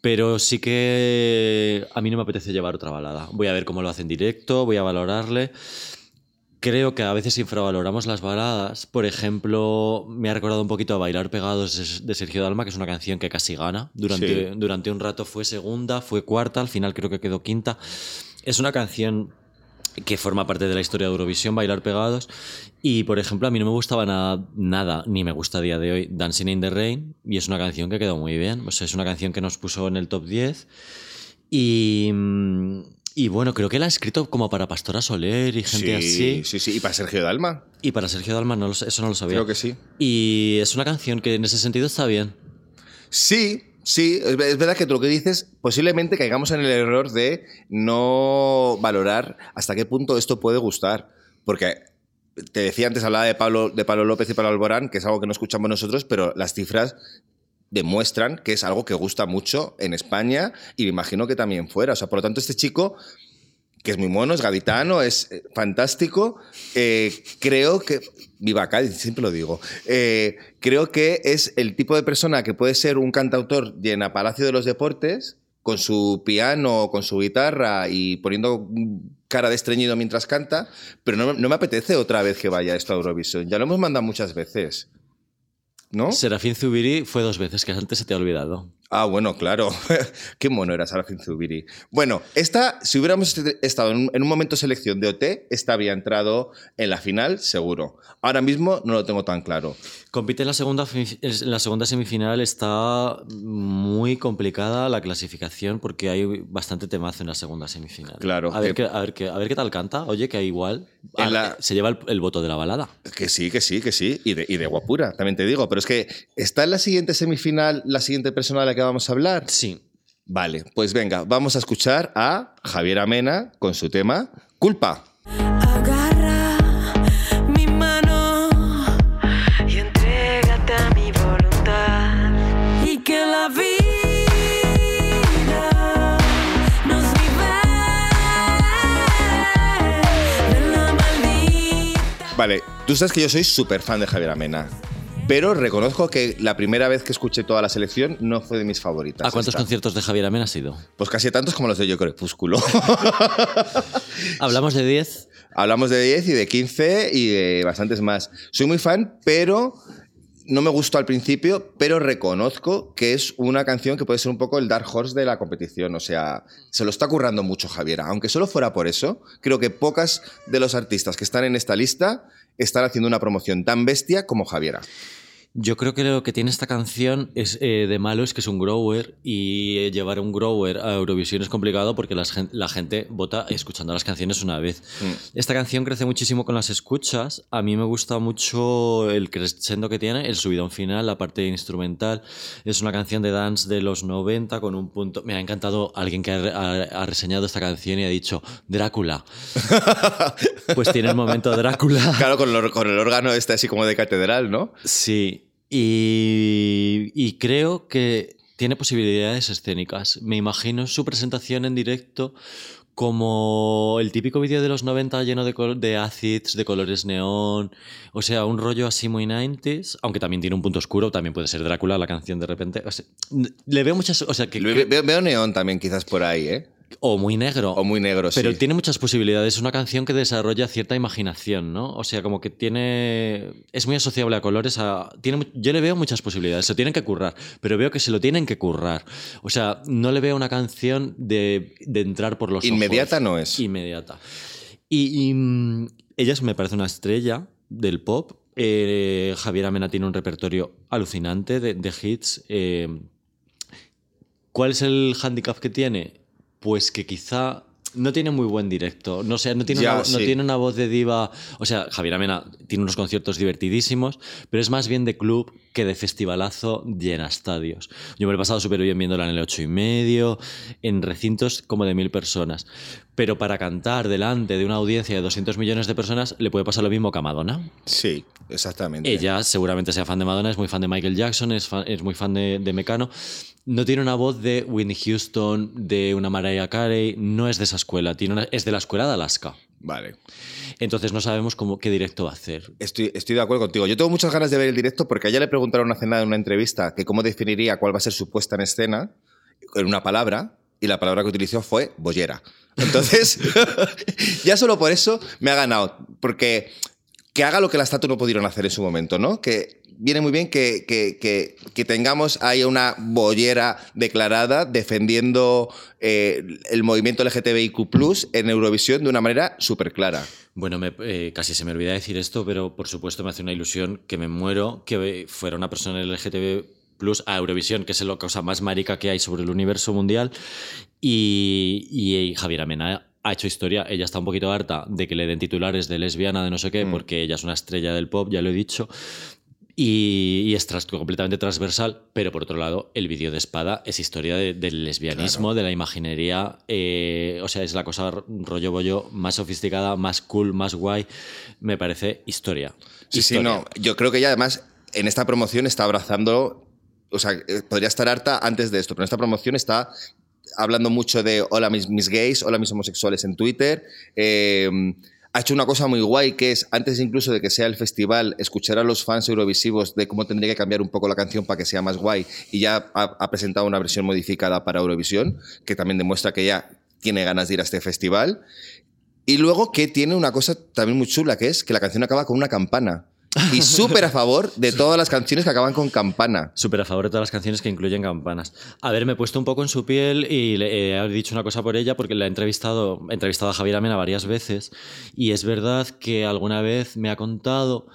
Pero sí que a mí no me apetece llevar otra balada. Voy a ver cómo lo hace en directo, voy a valorarle. Creo que a veces infravaloramos las baladas. Por ejemplo, me ha recordado un poquito a Bailar Pegados de Sergio Dalma, que es una canción que casi gana. Durante, Sí. durante un rato fue segunda, fue cuarta, al final creo que quedó quinta. Es una canción que forma parte de la historia de Eurovisión, Bailar Pegados. Y, por ejemplo, a mí no me gustaba nada, nada, ni me gusta a día de hoy, Dancing in the Rain. Y es una canción que quedó muy bien. O sea, es una canción que nos puso en el top 10. Y, y bueno, creo que la ha escrito como para Pastora Soler y gente sí, así. sí, sí. ¿Y para Sergio Dalma? Y para Sergio Dalma no lo eso no lo sabía. Creo que sí. Y es una canción que en ese sentido está bien. Sí, sí, es ve- es verdad que tú lo que dices, posiblemente caigamos en el error de no valorar hasta qué punto esto puede gustar. Porque te decía antes, hablaba de Pablo, de Pablo López y Pablo Alborán, que es algo que no escuchamos nosotros, pero las cifras demuestran que es algo que gusta mucho en España y me imagino que también fuera. O sea, por lo tanto, este chico que es muy mono, es gaditano, es eh, fantástico. eh, creo que. Viva Cádiz, siempre lo digo. eh, creo que es el tipo de persona que puede ser un cantautor llena Palacio de los Deportes, con su piano, con su guitarra y poniendo cara de estreñido mientras canta, pero no, no me apetece otra vez que vaya esto a Eurovisión. Ya lo hemos mandado muchas veces. ¿No? Serafín Zubiri fue dos veces, que antes se te ha olvidado. Ah, bueno, claro. Qué mono era Sarafin Zubiri. Bueno, esta, si hubiéramos est- estado en un, en un momento de selección de OT, esta había entrado en la final, seguro. Ahora mismo no lo tengo tan claro. Compite en la segunda, en la segunda semifinal, está muy complicada la clasificación porque hay bastante temazo en la segunda semifinal. Claro, A ver, que- qué, a ver, qué, a ver qué tal canta. Oye, que igual ah, la- se lleva el, el voto de la balada. Que sí, que sí, que sí. Y de, y de guapura, también te digo. Pero es que, ¿está en la siguiente semifinal la siguiente persona de la que vamos a hablar? Sí. Vale, pues venga, vamos a escuchar a Javier Amena con su tema Culpa. Agarra mi mano y entrégate a mi voluntad. Y que la vida nos libere de la maldita. Vale, tú sabes que yo soy súper fan de Javier Amena. Pero reconozco que la primera vez que escuché toda la selección no fue de mis favoritas. ¿A cuántos conciertos de Javier Amena has ido? Pues casi tantos como los de Yo Crepúsculo. Hablamos de 10. Hablamos de 10 y de 15 y de bastantes más. Soy muy fan, pero no me gustó al principio, pero reconozco que es una canción que puede ser un poco el Dark Horse de la competición. O sea, se lo está currando mucho Javiera. Aunque solo fuera por eso, creo que pocas de los artistas que están en esta lista están haciendo una promoción tan bestia como Javiera. Yo creo que lo que tiene esta canción es eh, de malo es que es un grower y eh, llevar un grower a Eurovisión es complicado porque la gente vota escuchando las canciones una vez. Esta canción crece muchísimo con las escuchas. A mí me gusta mucho el crescendo que tiene, el subidón final, la parte instrumental. Es una canción de dance de los 90 con un punto... Me ha encantado alguien que ha, re- ha- ha reseñado esta canción y ha dicho Drácula. pues tiene el momento Drácula. Claro, con con el órgano este así como de catedral, ¿no? Sí, y, y creo que tiene posibilidades escénicas. Me imagino su presentación en directo como el típico vídeo de los 90 lleno de, de acids, de colores neón, o sea, un rollo así muy 90s, aunque también tiene un punto oscuro, también puede ser Drácula la canción de repente. O sea, n- le veo muchas... O sea, que- veo- veo neón también quizás por ahí, ¿eh? O muy negro. O muy negro, Pero sí. tiene muchas posibilidades. Es una canción que desarrolla cierta imaginación, ¿no? O sea, como que tiene. Es muy asociable a colores. a- tiene, yo le veo muchas posibilidades. Se tienen que currar. Pero veo que se lo tienen que currar. O sea, no le veo una canción de, de entrar por los ojos. Inmediata no es. Inmediata. Y, y, mm, ella me parece una estrella del pop. Eh, Javier Amena tiene un repertorio alucinante de, de hits. Eh, ¿Cuál es el handicap que tiene? Pues que quizá no tiene muy buen directo. No, sé, no, tiene Ya, una, no tiene una voz de diva. O sea, Javier Amena tiene unos conciertos divertidísimos, pero es más bien de club que de festivalazo llena estadios. Yo me lo he pasado súper bien viéndola en el ocho y medio, en recintos como de mil personas. Pero para cantar delante de una audiencia de 200 millones de personas le puede pasar lo mismo que a Madonna. Sí, exactamente. Ella seguramente sea fan de Madonna, es muy fan de Michael Jackson, es, fan- es muy fan de, de Mecano. No tiene una voz de Whitney Houston, de una Mariah Carey, no es de esa escuela, tiene una- es de la escuela de Alaska. Vale. Entonces no sabemos cómo, qué directo va a hacer. Estoy, estoy de acuerdo contigo. Yo tengo muchas ganas de ver el directo porque a ella le preguntaron hace nada en una entrevista que cómo definiría cuál va a ser su puesta en escena en una palabra y la palabra que utilizó fue bollera. Entonces, ya solo por eso me ha ganado. Porque que haga lo que las Tatu no pudieron hacer en su momento, ¿no? Que viene muy bien que, que- que- que tengamos ahí una bollera declarada defendiendo eh, el movimiento LGTBIQ en Eurovisión de una manera súper clara. Bueno, me- eh, casi se me olvida decir esto, pero por supuesto me hace una ilusión que me muero que fuera una persona LGTB Plus a Eurovisión, que es la cosa más marica que hay sobre el universo mundial. Y, y Javier Amena ha hecho historia. Ella está un poquito harta de que le den titulares de lesbiana, de no sé qué, Mm. porque ella es una estrella del pop, ya lo he dicho. Y, y es tras- completamente transversal, pero por otro lado, el vídeo de espada es historia de- del lesbianismo, de la imaginería. eh, o sea, es la cosa rollo bollo más sofisticada, más cool, más guay. Me parece historia. Sí, sí, no. Yo creo que ella además en esta promoción está abrazando. O sea, eh, podría estar harta antes de esto, pero esta promoción está hablando mucho de hola mis, mis gays, hola mis homosexuales en Twitter. Eh, ha hecho una cosa muy guay que es, antes incluso de que sea el festival, escuchar a los fans eurovisivos de cómo tendría que cambiar un poco la canción para que sea más guay y ya ha, ha presentado una versión modificada para Eurovisión, que también demuestra que ya tiene ganas de ir a este festival. Y luego que tiene una cosa también muy chula, que es que la canción acaba con una campana. Y súper a favor de todas las canciones que acaban con campana. Súper a favor de todas las canciones que incluyen campanas. A ver, me he puesto un poco en su piel y le he dicho una cosa por ella porque la he entrevistado, he entrevistado a Javier Amena varias veces y es verdad que alguna vez me ha contado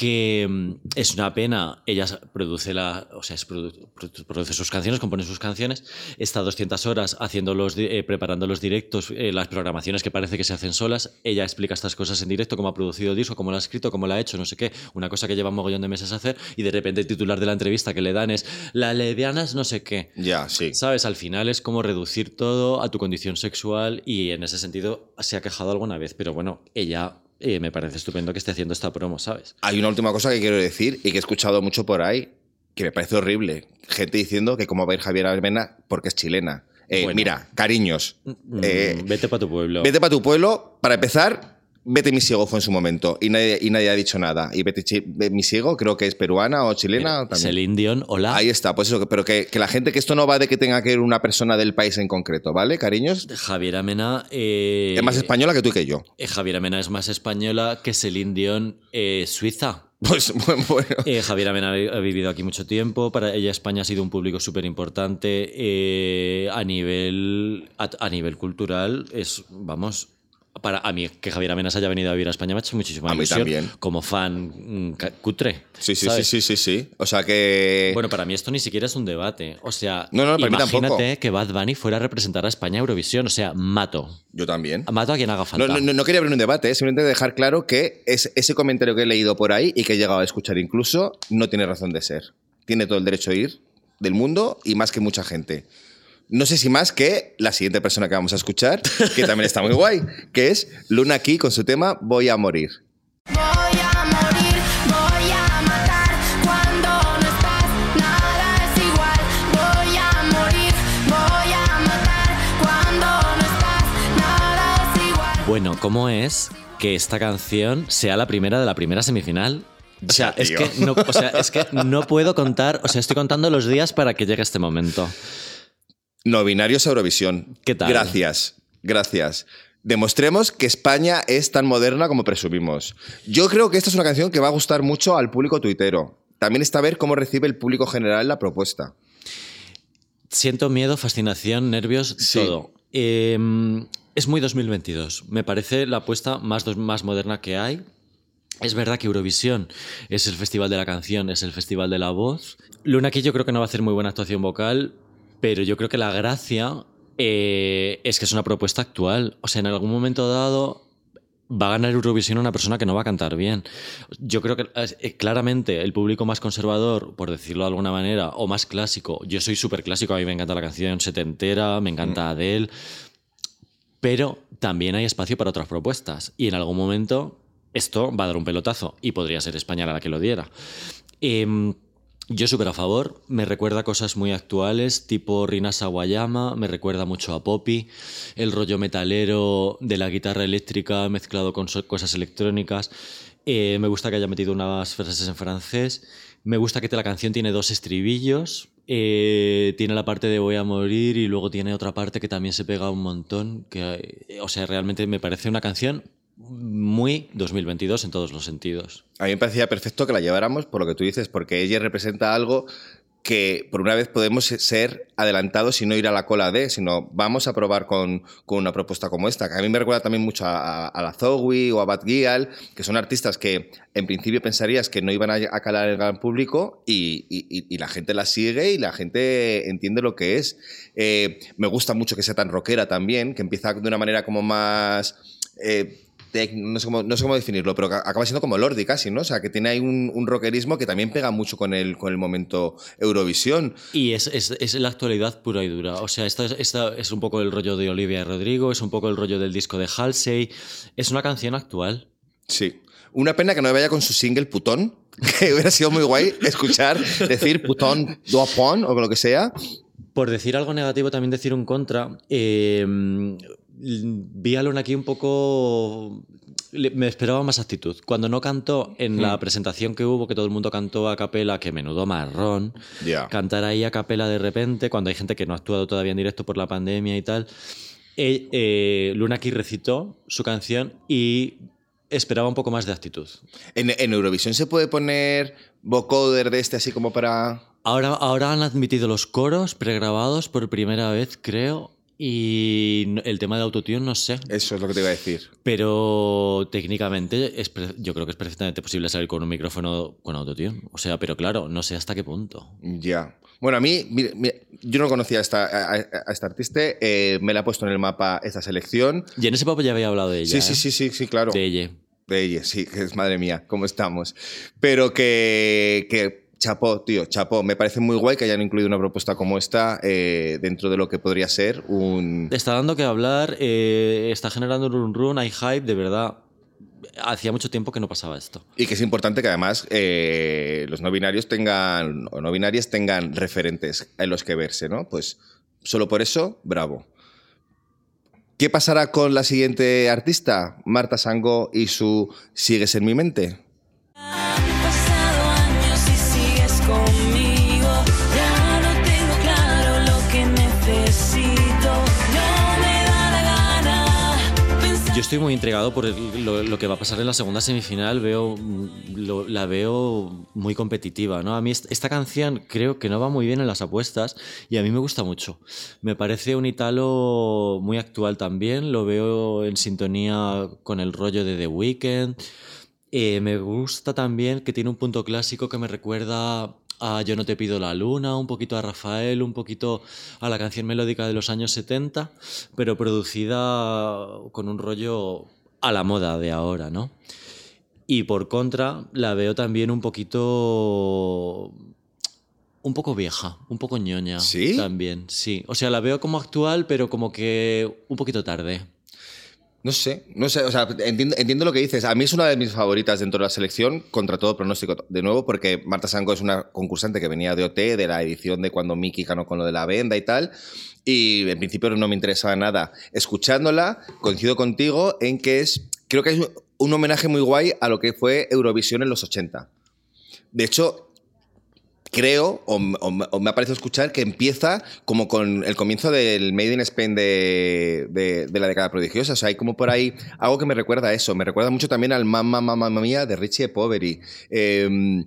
que mm, es una pena, ella produce, la, o sea, produce sus canciones, compone sus canciones, está 200 horas haciendo los, eh, preparando los directos, eh, las programaciones que parece que se hacen solas, ella explica estas cosas en directo, cómo ha producido el disco, cómo lo ha escrito, cómo lo ha hecho, no sé qué, una cosa que lleva un mogollón de meses a hacer y de repente el titular de la entrevista que le dan es la lesbiana es no sé qué. Ya, sí. ¿Sabes? Al final es como reducir todo a tu condición sexual y en ese sentido se ha quejado alguna vez, pero bueno, ella eh, me parece estupendo que esté haciendo esta promo, ¿sabes? Hay una última cosa que quiero decir y que he escuchado mucho por ahí, que me parece horrible. Gente diciendo que cómo va a ir Javier Almena porque es chilena. Eh, Bueno. Mira, cariños, Mm, Eh, vete para tu pueblo. vete para tu pueblo. Para empezar, Vete mi ciego fue en su momento y nadie, y nadie ha dicho nada. Y Chi- Ve- mi ciego creo que es peruana o chilena. también. Celine Dion, hola. Ahí está, pues eso, pero que, que la gente, que esto no va de que tenga que ir una persona del país en concreto, ¿vale, cariños? Javier Amena. eh, Es más española que tú y que yo. eh, Javier Amena es más española que Celine Dion eh, suiza. Pues bueno, bueno. Eh, Javier Amena ha ha vivido aquí mucho tiempo. Para ella España ha sido un público súper importante. eh, a, nivel, a, a nivel cultural es, vamos... Para a mí que Javier Amena se haya venido a vivir a España me ha hecho muchísima A mí también. Como fan mm, cutre. Sí, sí, sí, ¿sabes? sí, sí, sí. O sea que... Bueno, para mí esto ni siquiera es un debate. O sea, No, no, imagínate que Bad Bunny fuera a representar a España a Eurovisión. O sea, mato. yo también. Mato a quien haga falta. No, no, quería abrir un debate, ¿eh? simplemente dejar claro que es, ese comentario que he leído por ahí y que he llegado a escuchar incluso no tiene razón de ser. Tiene todo el derecho de ir del mundo y más que mucha gente. No sé si más que la siguiente persona que vamos a escuchar, que también está muy guay, que es Luna aquí con su tema Voy a morir. Voy a morir, voy a matar cuando no estás, nada es igual. Voy a morir, voy a matar cuando no estás, nada es igual. Bueno, ¿cómo es que esta canción sea la primera de la primera semifinal? O sea, es que, no, o sea, es que no puedo contar, o sea, estoy contando los días para que llegue este momento. No binarios a Eurovisión. ¿Qué tal? Gracias, gracias. Demostremos que España es tan moderna como presumimos. Yo creo que esta es una canción que va a gustar mucho al público tuitero. También está a ver cómo recibe el público general la propuesta. Siento miedo, fascinación, nervios, Sí. todo. Eh, es muy 2022. Me parece la apuesta más, más moderna que hay. Es verdad que Eurovisión es el festival de la canción, es el festival de la voz. Luna aquí yo creo que no va a hacer muy buena actuación vocal, pero yo creo que la gracia eh, es que es una propuesta actual. O sea, en algún momento dado va a ganar Eurovisión una persona que no va a cantar bien. Yo creo que eh, claramente el público más conservador, por decirlo de alguna manera, o más clásico, yo soy súper clásico, a mí me encanta la canción setentera, me encanta Adele, pero también hay espacio para otras propuestas y en algún momento esto va a dar un pelotazo y podría ser España la que lo diera. Em, yo súper a favor, me recuerda cosas muy actuales, tipo Rina Sawayama, me recuerda mucho a Poppy, el rollo metalero de la guitarra eléctrica mezclado con cosas electrónicas. Eh, me gusta que haya metido unas frases en francés. Me gusta que la canción tiene dos estribillos. eh, tiene la parte de voy a morir y luego tiene otra parte que también se pega un montón. Que, eh, o sea, realmente me parece una canción muy 2022 en todos los sentidos. A mí me parecía perfecto que la lleváramos por lo que tú dices, porque ella representa algo que por una vez podemos ser adelantados y no ir a la cola de, sino vamos a probar con, con una propuesta como esta. Que a mí me recuerda también mucho a, a- a la Zoe o a Bad Gyal, que son artistas que en principio pensarías que no iban a, a calar el gran público y, y- y- la gente la sigue y la gente entiende lo que es. Eh, me gusta mucho que sea tan rockera también, que empieza de una manera como más... eh, no, sé cómo, no sé cómo definirlo, pero acaba siendo como Lordi casi, ¿no? O sea, que tiene ahí un, un rockerismo que también pega mucho con el, con el momento Eurovisión. Y es, es, es la actualidad pura y dura. O sea, esta, es- esta es un poco el rollo de Olivia Rodrigo, es un poco el rollo del disco de Halsey. Es una canción actual. Sí. Una pena que no vaya con su single Putón, que hubiera sido muy guay escuchar decir Putón, Duapon o lo que sea. Por decir algo negativo, también decir un contra. eh, vi a Luna aquí un poco. Me esperaba más actitud. Cuando no cantó en la presentación que hubo, que todo el mundo cantó a capela, que menudo marrón. Cantar ahí a capela de repente, cuando hay gente que no ha actuado todavía en directo por la pandemia y tal. Eh, eh, Luna aquí recitó su canción y esperaba un poco más de actitud. En, en Eurovisión se puede poner vocoder de este así como para... Ahora, ahora han admitido los coros pregrabados por primera vez, creo. Y el tema de autotune no sé. Eso es lo que te iba a decir. Pero técnicamente es yo creo que es perfectamente posible salir con un micrófono con autotune. O sea, pero claro, no sé hasta qué punto. Ya. Bueno, a mí, yo no conocía a esta, a, a- a esta artista, eh, me la ha puesto en el mapa esta selección. Y en ese papo ya había hablado de ella. Sí, sí, ¿eh? sí, sí, sí, claro. De ella. De ella, sí, que es madre mía, cómo estamos. Pero que, que chapó, tío, chapó. Me parece muy guay que hayan incluido una propuesta como esta eh, dentro de lo que podría ser un... Está dando que hablar, eh, está generando un run run, hay hype, de verdad. Hacía mucho tiempo que no pasaba esto. Y que es importante que además eh, los no binarios tengan, o no binarias tengan referentes en los que verse, ¿no? Pues solo por eso, bravo. ¿Qué pasará con la siguiente artista? Marta Sango y su Sigues en mi mente. Estoy muy intrigado por lo, que va a pasar en la segunda semifinal. Veo, mm, la veo muy competitiva. ¿no? A mí est- esta canción creo que no va muy bien en las apuestas y a mí me gusta mucho. Me parece un italo muy actual también. Lo veo en sintonía con el rollo de The Weeknd. Eh, me gusta también que tiene un punto clásico que me recuerda a Yo no te pido la luna, un poquito a Rafael, un poquito a la canción melódica de los años 70, pero producida con un rollo a la moda de ahora, ¿no? Y por contra, la veo también un poquito... Un poco vieja, un poco ñoña. ¿Sí? También, sí. O sea, la veo como actual, pero como que un poquito tarde. No sé, no sé, o sea, entiendo, lo que dices. A mí es una de mis favoritas dentro de la selección, contra todo pronóstico, de nuevo, porque Marta Sango es una concursante que venía de OT, de la edición de cuando Miki ganó con lo de la venda y tal. Y en principio no me interesaba nada. Escuchándola, coincido contigo en que es, creo que es un homenaje muy guay a lo que fue Eurovisión en los 80. De hecho, creo, o, me ha parecido escuchar, que empieza como con el comienzo del Made in Spain de, de- la década prodigiosa. O sea, hay como por ahí algo que me recuerda a eso. Me recuerda mucho también al Mamma Mamma Mía de Richie Poveri. Eh,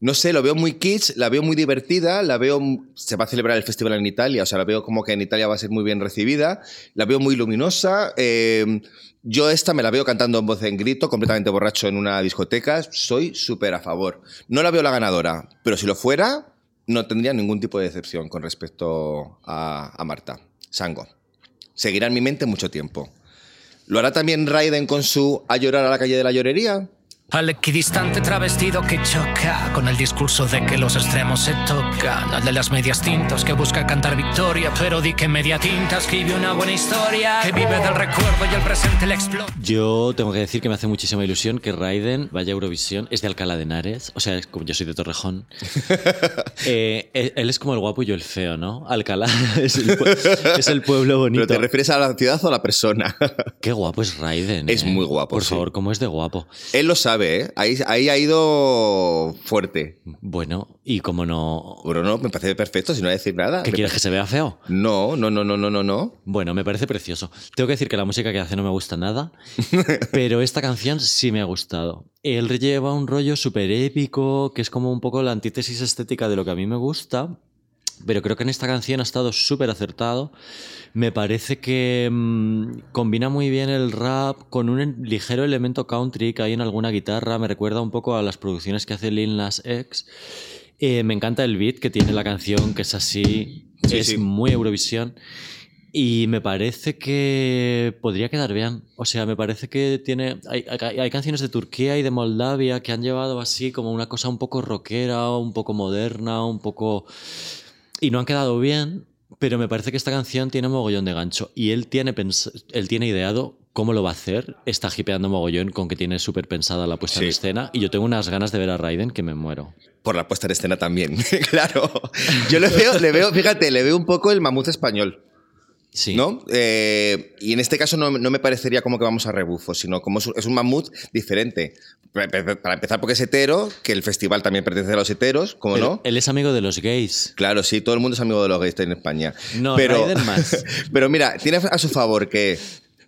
no sé, lo veo muy kitsch, la veo muy divertida, la veo. Se va a celebrar el festival en Italia, o sea, la veo como que en Italia va a ser muy bien recibida, la veo muy luminosa. eh, yo esta me la veo cantando en voz en grito, completamente borracho en una discoteca. Soy súper a favor. No la veo la ganadora, pero si lo fuera, no tendría ningún tipo de decepción con respecto a, a Marta. Sango. Seguirá en mi mente mucho tiempo. ¿Lo hará también Raiden con su A llorar a la calle de la llorería? Al equidistante travestido que choca con el discurso de que los extremos se tocan. Al de las medias tintas que busca cantar victoria, pero di que media tinta escribe una buena historia. Que vive del recuerdo y el presente le explota. Yo tengo que decir que me hace muchísima ilusión que Raiden vaya a Eurovisión. Es de Alcalá de Henares, o sea, yo soy de Torrejón. Eh, él él es como el guapo y yo el feo, ¿no? Alcalá es el, pue- es el pueblo bonito. ¿Pero te refieres a la ciudad o a la persona? Qué guapo es Raiden. Es ¿eh? muy guapo, Por sí. favor, ¿cómo es de guapo? Él lo sabe, ¿eh? Ahí, ahí ha ido fuerte. Bueno, y como no. Bruno, me parece perfecto, si no voy a decir nada. ¿Qué Me quieres que se vea feo? No, no, no, no, no, no, no. Bueno, me parece precioso. Tengo que decir que la música que hace no me gusta nada, pero esta canción sí me ha gustado. Él lleva un rollo súper épico, que es como un poco la antítesis estética de lo que a mí me gusta, pero creo que en esta canción ha estado súper acertado. Me parece que mm, combina muy bien el rap con un ligero elemento country que hay en alguna guitarra. Me recuerda un poco a las producciones que hace Lil Nas X. Eh, me encanta el beat que tiene la canción, que es así. Sí, es sí. muy Eurovisión. Y me parece que podría quedar bien. O sea, me parece que tiene. Hay, hay- hay canciones de Turquía y de Moldavia que han llevado así como una cosa un poco rockera, un poco moderna, un poco. Y no han quedado bien, pero me parece que esta canción tiene mogollón de gancho. Y él tiene, pens- él tiene ideado cómo lo va a hacer. Está hipeando mogollón con que tiene súper pensada la puesta en Sí. escena. Y yo tengo unas ganas de ver a Raiden que me muero. Por la puesta en escena también, claro. Yo le veo, le veo, fíjate, le veo un poco el mamut español. Sí. ¿No? Eh, y en este caso no, no me parecería como que vamos a rebufo, sino como es un, es un mamut diferente. Para para empezar, porque es hetero, que el festival también pertenece a los heteros, ¿cómo no? Él es amigo de los gays. Claro, sí, todo el mundo es amigo de los gays en España. No, pero, más. pero mira, tiene a su favor que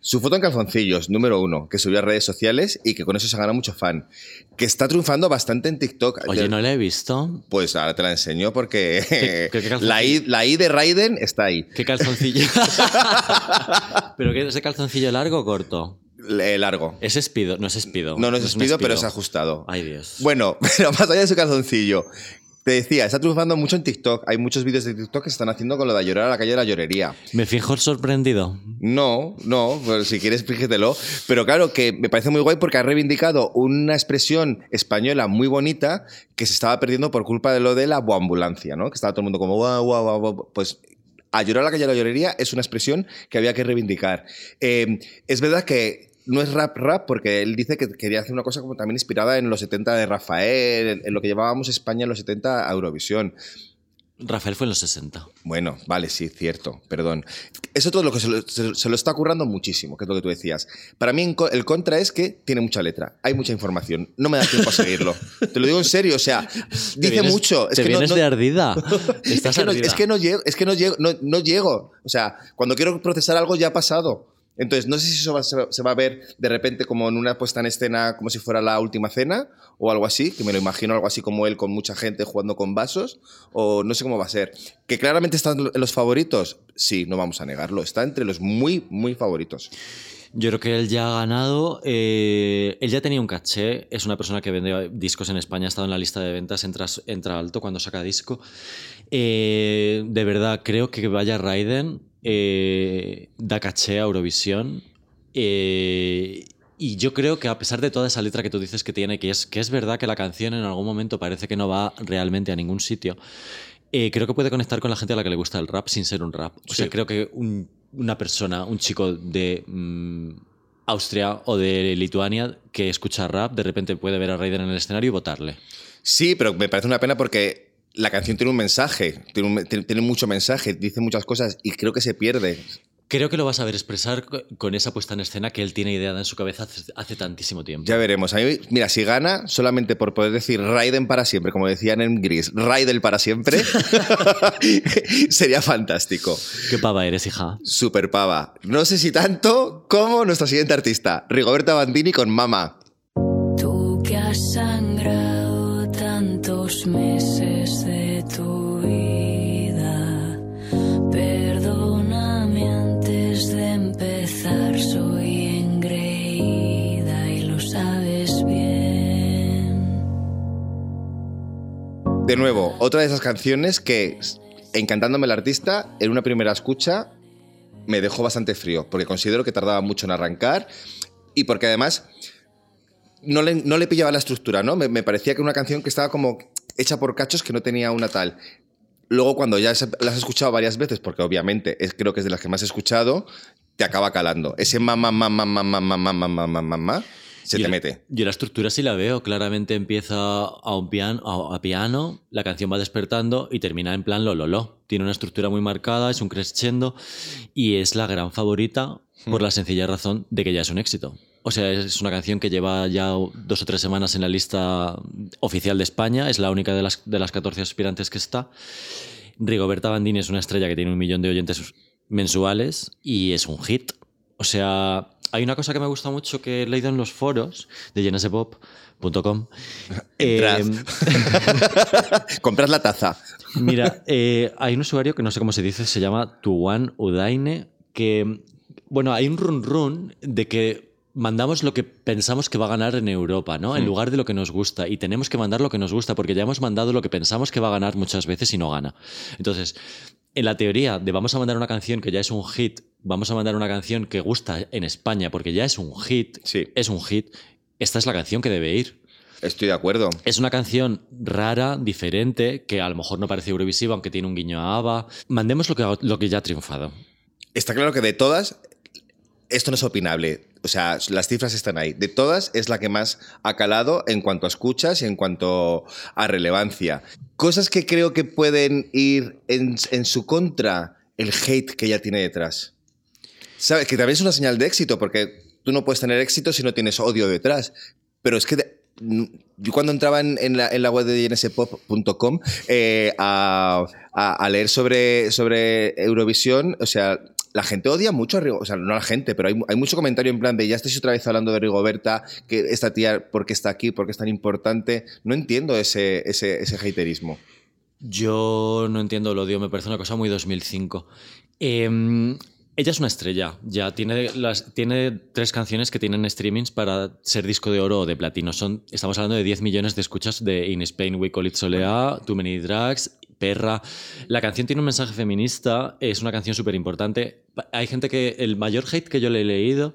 su foto en calzoncillos, número uno, que subió a redes sociales y que con eso se gana mucho fan. Que está triunfando bastante en TikTok. Oye, no la he visto. Pues ahora te la enseño porque ¿Qué- la, I, la I de Raiden está ahí. ¿Qué calzoncillo? ¿Pero qué es de calzoncillo largo o corto? Eh, largo. Es espido, no es espido. No, no es un despido, pero es ajustado. Ay, Dios. Bueno, pero más allá de su calzoncillo. Te decía, está triunfando mucho en TikTok. Hay muchos vídeos de TikTok que se están haciendo con lo de llorar a la calle de la llorería. Me fijo sorprendido. No, no, pues si quieres fíjetelo. Pero claro, que me parece muy guay porque ha reivindicado una expresión española muy bonita que se estaba perdiendo por culpa de lo de la ambulancia, ¿no? Que estaba todo el mundo como guau, guau, guau, guau. Pues a llorar a la calle de la llorería es una expresión que había que reivindicar. Eh, es verdad que no es rap rap porque él dice que quería hacer una cosa como también inspirada en los 70 de Rafael, en, lo que llevábamos España en los 70 a Eurovisión. Rafael fue en los 60. Bueno, vale, sí, cierto, perdón. Eso todo lo que se lo, se- se lo está currando muchísimo, que es lo que tú decías. Para mí en el contra es que tiene mucha letra, hay mucha información, no me da tiempo a seguirlo. Te lo digo en serio, o sea, dice vienes- mucho. Es te que no- vienes no- de ardida. es Estás que, no, es que no llego, es que no llego, no, no llego. O sea, cuando quiero procesar algo ya ha pasado. Entonces, no sé si eso se, va, a ver de repente como en una puesta en escena, como si fuera la última cena o algo así, que me lo imagino algo así como él con mucha gente jugando con vasos, o no sé cómo va a ser. Que claramente está en los favoritos, sí, no vamos a negarlo, está entre los muy, muy favoritos. Yo creo que él ya ha ganado. eh, él ya tenía un caché. Es una persona que vende discos en España. Ha estado en la lista de ventas. Entra, entra alto cuando saca disco. Eh, de verdad, creo que vaya Raiden. Eh, da caché a Eurovisión. eh, y yo creo que a pesar de toda esa letra que tú dices que tiene, que es, que es verdad que la canción en algún momento parece que no va realmente a ningún sitio, eh, creo que puede conectar con la gente a la que le gusta el rap sin ser un rap. O sea, creo que un- una persona, un chico de mm, Austria o de Lituania que escucha rap, de repente puede ver a Raiden en el escenario y votarle. Sí, pero me parece una pena porque la canción tiene un mensaje, tiene, un- tiene- tiene mucho mensaje, dice muchas cosas y creo que se pierde. Creo que lo vas a ver expresar co- con esa puesta en escena que él tiene ideada en su cabeza hace, hace tantísimo tiempo. Ya veremos. A mí, mira, si gana, solamente por poder decir Raiden para siempre, como decían en Gris, Raiden para siempre, sería fantástico. ¿Qué pava eres, hija? Super pava. No sé si tanto como nuestra siguiente artista, Rigoberta Bandini con Mama. De nuevo, otra de esas canciones que, encantándome el artista, en una primera escucha me dejó bastante frío, porque considero que tardaba mucho en arrancar y porque además no le, no le pillaba la estructura, ¿no? Me, parecía que era una canción que estaba como hecha por cachos que no tenía una tal. Luego, cuando ya se- la has escuchado varias veces, porque obviamente es, creo que es de las que más he escuchado, te acaba calando. Ese mamá, mamá, mamá, mamá, mamá, mamá, mamá, se Yo te la- mete. Yo la estructura sí la veo. Claramente empieza a un piano, a, a piano, la canción va despertando y termina en plan lo, lo, lo. Tiene una estructura muy marcada, es un crescendo y es la gran favorita por la sencilla razón de que ya es un éxito. O sea, es una canción que lleva ya dos o tres semanas en la lista oficial de España, es la única de las, de las 14 aspirantes que está. Rigoberta Bandini es una estrella que tiene un millón de oyentes mensuales y es un hit. O sea, hay una cosa que me gusta mucho que he leído en los foros de jenesepop.com. Entrad. Eh, Compras la taza. Mira, eh, hay un usuario que no sé cómo se dice, se llama Tuwan Udaine, que, bueno, hay un run run de que mandamos lo que pensamos que va a ganar en Europa, ¿no? En lugar de lo que nos gusta. Y tenemos que mandar lo que nos gusta, porque ya hemos mandado lo que pensamos que va a ganar muchas veces y no gana. Entonces, en la teoría de vamos a mandar una canción que ya es un hit, vamos a mandar una canción que gusta en España porque ya es un hit, Sí. es un hit, esta es la canción que debe ir. Estoy de acuerdo. Es una canción rara, diferente, que a lo mejor no parece Eurovisiva, aunque tiene un guiño a ABBA. Mandemos lo que, lo que ya ha triunfado. Está claro que de todas, esto no es opinable. O sea, las cifras están ahí. De todas es la que más ha calado en cuanto a escuchas y en cuanto a relevancia. Cosas que creo que pueden ir en, en su contra, el hate que ella tiene detrás. ¿Sabes? Que también es una señal de éxito, porque tú no puedes tener éxito si no tienes odio detrás. Pero es que yo cuando entraba en, la, en la web de gnspop.com eh, a, a- a leer sobre, sobre Eurovisión, o sea, la gente odia mucho a Rigoberta, o sea, no la gente, pero hay, mu- hay mucho comentario en plan de ya estáis otra vez hablando de Rigoberta, que esta tía, ¿por qué está aquí? ¿Por qué es tan importante? No entiendo ese, ese, ese haterismo. Yo no entiendo el odio, me parece una cosa muy 2005. Eh, ella es una estrella, ya tiene, tiene tres canciones que tienen streamings para ser disco de oro o de platino. Son, estamos hablando de 10 millones de escuchas de In Spain We Call It Soleá, Too Many Drugs, Perra. La canción tiene un mensaje feminista, es una canción súper importante. Hay gente que el mayor hate que yo le he leído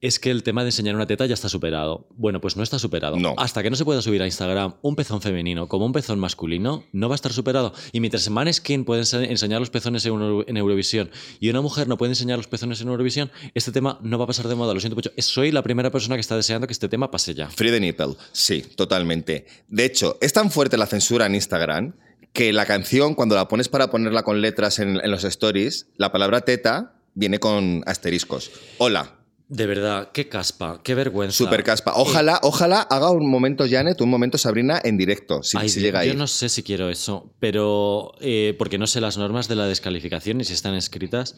es que el tema de enseñar una teta ya está superado. Bueno, pues no está superado. No. Hasta que no se pueda subir a Instagram un pezón femenino como un pezón masculino, no va a estar superado. Y mientras Maneskin puede ense- enseñar los pezones en, Euro- en Eurovisión y una mujer no puede enseñar los pezones en Eurovisión, este tema no va a pasar de moda. Lo siento mucho. Soy la primera persona que está deseando que este tema pase ya. Free the nipple, sí, totalmente. De hecho, es tan fuerte la censura en Instagram que la canción, cuando la pones para ponerla con letras en, en los stories, la palabra teta viene con asteriscos. Hola, De verdad, qué caspa, qué vergüenza. super caspa. Ojalá, ojalá haga un momento Janet, un momento Sabrina en directo, si, Ay, si llega yo ahí. no sé si quiero eso, pero eh, porque no sé las normas de la descalificación y si están escritas,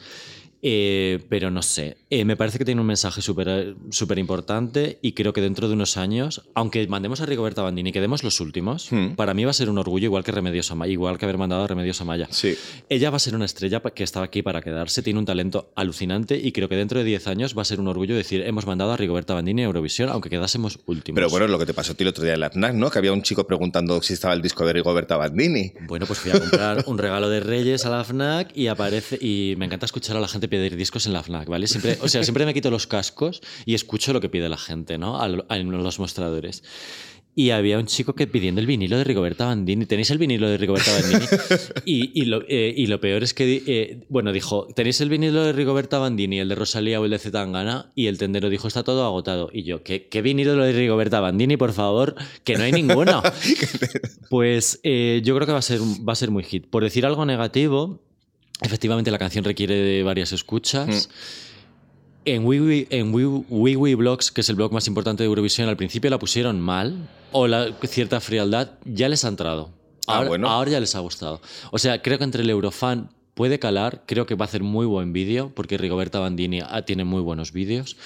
eh, pero no sé. Eh, me parece que tiene un mensaje súper importante y creo que dentro de unos años, aunque mandemos a Rigoberta Bandini y quedemos los últimos, Hmm. para mí va a ser un orgullo igual que Remedios Amaya, igual que haber mandado a Remedios Amaya. Sí. Ella va a ser una estrella que está aquí para quedarse, tiene un talento alucinante y creo que dentro de 10 años va a ser un orgullo decir hemos mandado a Rigoberta Bandini a Eurovisión, aunque quedásemos últimos. Pero bueno, lo que te pasó a ti el otro día en la FNAC, ¿no? Que había un chico preguntando si estaba el disco de Rigoberta Bandini. Bueno, pues fui a comprar un regalo de Reyes a la FNAC y aparece y me encanta escuchar a la gente pedir discos en la FNAC, ¿vale? Siempre, o sea, siempre me quito los cascos y escucho lo que pide la gente, ¿no? Al- En los mostradores. Y había un chico que pidiendo el vinilo de Rigoberta Bandini. ¿Tenéis el vinilo de Rigoberta Bandini? Y, y lo, eh, y lo peor es que, eh, bueno, dijo, ¿tenéis el vinilo de Rigoberta Bandini, el de Rosalía o el de Zetangana? Y el tendero dijo, está todo agotado. Y yo, ¿qué, qué vinilo de Rigoberta Bandini, por favor? Que no hay ninguno. Pues eh, yo creo que va a, ser, va a ser muy hit. Por decir algo negativo, Efectivamente, la canción requiere de varias escuchas. Mm. En WiiWi en Wii- WiiWi Blogs, que es el blog más importante de Eurovisión, al principio la pusieron mal, o la cierta frialdad, ya les ha entrado. Ah, Ahora, bueno. ahora ya les ha gustado. O sea, creo que entre el Eurofan puede calar, creo que va a hacer muy buen vídeo, porque Rigoberta Bandini ah, tiene muy buenos vídeos.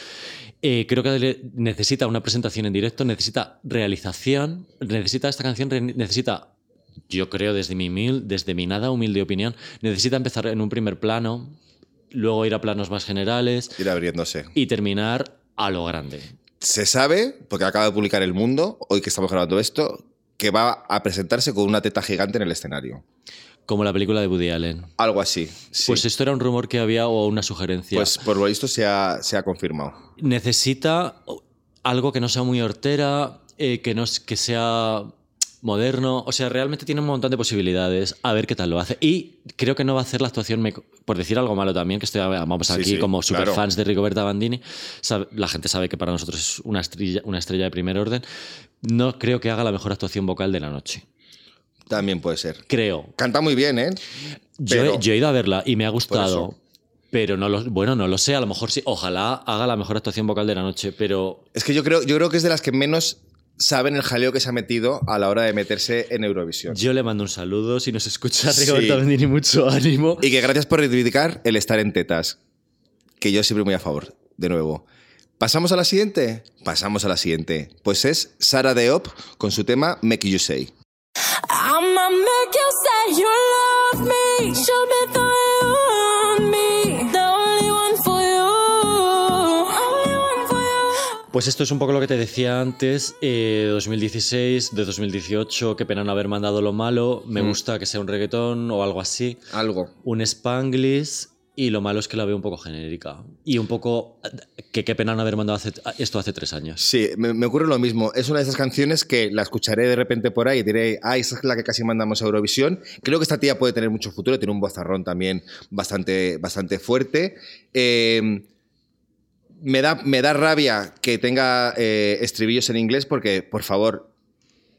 Eh, creo que necesita una presentación en directo, necesita realización, necesita esta canción, necesita, yo creo desde mi, humil- desde mi nada humilde opinión, necesita empezar en un primer plano, luego ir a planos más generales Ir abriéndose. y terminar a lo grande. Se sabe, porque acaba de publicar El Mundo, hoy que estamos grabando esto, que va a presentarse con una teta gigante en el escenario. Como la película de Woody Allen. Algo así. sí. Pues esto era un rumor que había o una sugerencia. Pues por lo visto se ha, se ha confirmado. necesita algo que no sea muy hortera, eh, que, no, que sea moderno. O sea, realmente tiene un montón de posibilidades. A ver qué tal lo hace. Y creo que no va a hacer la actuación, me- por decir algo malo también, que estoy, vamos aquí sí, como claro. superfans de Rigoberta Bandini. sabe- la gente sabe que para nosotros es una estrella, una estrella de primer orden. No creo que haga la mejor actuación vocal de la noche. También puede ser. Creo. Canta muy bien, ¿eh? Yo, Pero- yo he ido a verla y me ha gustado. Pero no lo, bueno, no lo sé, a lo mejor sí. Ojalá haga la mejor actuación vocal de la noche, pero Es que yo creo, yo creo que es de las que menos saben el jaleo que se ha metido a la hora de meterse en Eurovisión. Yo le mando un saludo. Si nos escucha Sí. Rigoberta Bandini, mucho ánimo. Y que gracias por reivindicar el estar en tetas. Que yo siempre muy a favor, de nuevo. ¿Pasamos a la siguiente? Pasamos a la siguiente. Pues es Sara Deop con su tema Make You Say. I'ma make you say you love me. Pues esto es un poco lo que te decía antes. eh, 2016, de 2018. Qué pena no haber mandado lo malo. Me Mm. gusta que sea un reggaetón o algo así. Algo. Un Spanglish. Y lo malo es que la veo un poco genérica. Y un poco. Que qué pena no haber mandado hace- esto hace tres años. Sí, me, me ocurre lo mismo. Es una de esas canciones que la escucharé de repente por ahí y diré, ah, esa es la que casi mandamos a Eurovisión. Creo que esta tía puede tener mucho futuro, tiene un vozarrón también bastante, bastante fuerte. Eh, me, da, me da rabia que tenga eh, estribillos en inglés porque, por favor,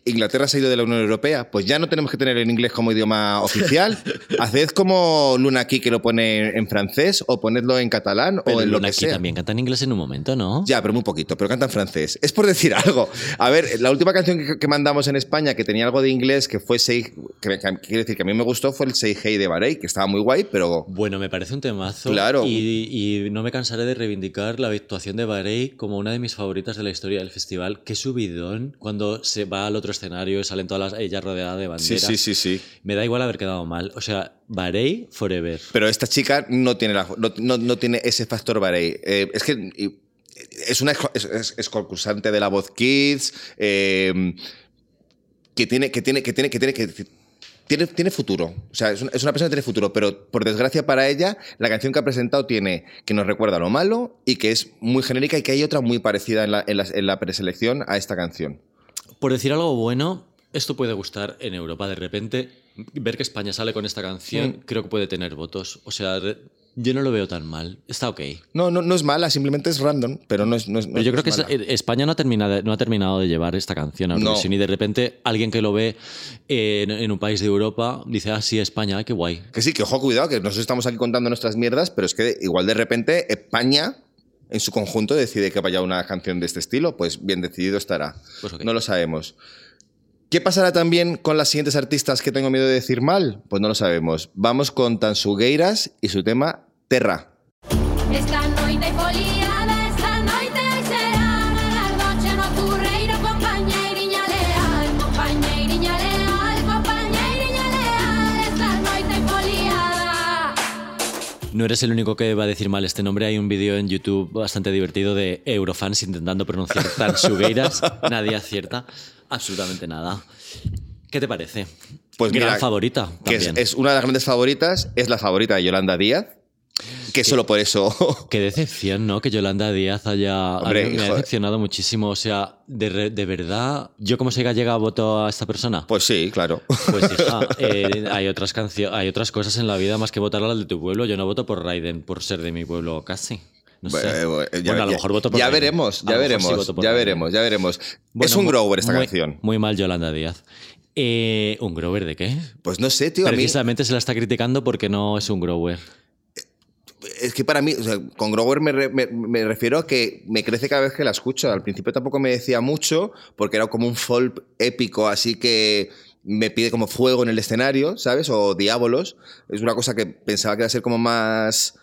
Inglaterra se ha ido de la Unión Europea, pues ya no tenemos que tener el inglés como idioma oficial. Haced como Luna aquí que lo pone en francés o ponedlo en catalán Pero o en lo Luna que aquí sea. también canta en inglés en un momento, ¿no? Ya, pero muy poquito, pero canta en francés. Es por decir algo. A ver, la última canción que, que mandamos en España que tenía algo de inglés, que fue Say, que, que quiero decir que a mí me gustó, fue el Say Hey de Barey, que estaba muy guay, pero Bueno, me parece un temazo. Claro. Y, y no me cansaré de reivindicar la actuación de Barey como una de mis favoritas de la historia del festival. Qué subidón cuando se va al otro escenario y salen todas las, ella rodeada de sí, banderas. sí, sí, sí. Me da igual haber quedado mal. O sea, Barey forever. Pero esta chica no tiene, la- no, no- no tiene ese factor Barey. Eh, es que y- es una es, es- es concursante de la voz Kids, eh, que tiene, que tiene, que tiene, que tiene, que tiene, tiene futuro. O sea, es una, es una persona que tiene futuro, pero por desgracia para ella, la canción que ha presentado tiene que nos recuerda a lo malo y que es muy genérica y que hay otra muy parecida en la, en la- en la preselección a esta canción. Por decir algo bueno, esto puede gustar en Europa. De repente, ver que España sale con esta canción, Mm. creo que puede tener votos. O sea, yo no lo veo tan mal. Está ok. No, no, no es mala, simplemente es random, pero no es. No es no Pero yo creo que mala. eh, España no ha, terminado, no ha terminado de llevar esta canción a No. Eurovisión y de repente alguien que lo ve en, en un país de Europa dice, ah, sí, España, qué guay. Que sí, que ojo, cuidado, que nosotros estamos aquí contando nuestras mierdas, pero es que igual de repente España en su conjunto decide que vaya una canción de este estilo, pues bien decidido estará. Pues. No lo sabemos. ¿Qué pasará también con las siguientes artistas que tengo miedo de decir mal? Pues no lo sabemos. Vamos con Tansugueiras y su tema Terra. Esta noite No eres el único que va a decir mal este nombre. Hay un vídeo en YouTube bastante divertido de Eurofans intentando pronunciar Tansugueiras. Nadie acierta absolutamente nada. ¿Qué te parece? Pues Gran mira, favorita. Que es una de las grandes favoritas, es la favorita de Yolanda Díaz, que solo por eso Qué decepción, ¿no? Que Yolanda Díaz haya. Hombre, me ha decepcionado muchísimo. O sea, de, de verdad, yo como soy gallega voto a esta persona. Pues sí, claro. Pues hija, eh, hay otras hay otras cosas en la vida más que votar a la de tu pueblo. Yo no voto por Raiden por ser de mi pueblo casi. No sé. Bueno, bueno, ya- bueno, a lo mejor voto por Ya Raiden. veremos, ya sí veremos, ya veremos, ya veremos. Bueno, es un grower esta muy- canción. Muy mal Yolanda Díaz. Eh, ¿Un grower de qué? Pues no sé, tío, a mí... Precisamente se la está criticando porque no es un grower. Es que para mí, con Grower me, re- me- me refiero a que me crece cada vez que la escucho. Al principio tampoco me decía mucho, porque era como un folk épico, así que me pide como fuego en el escenario, ¿sabes? O diábolos. Es una cosa que pensaba que iba a ser como más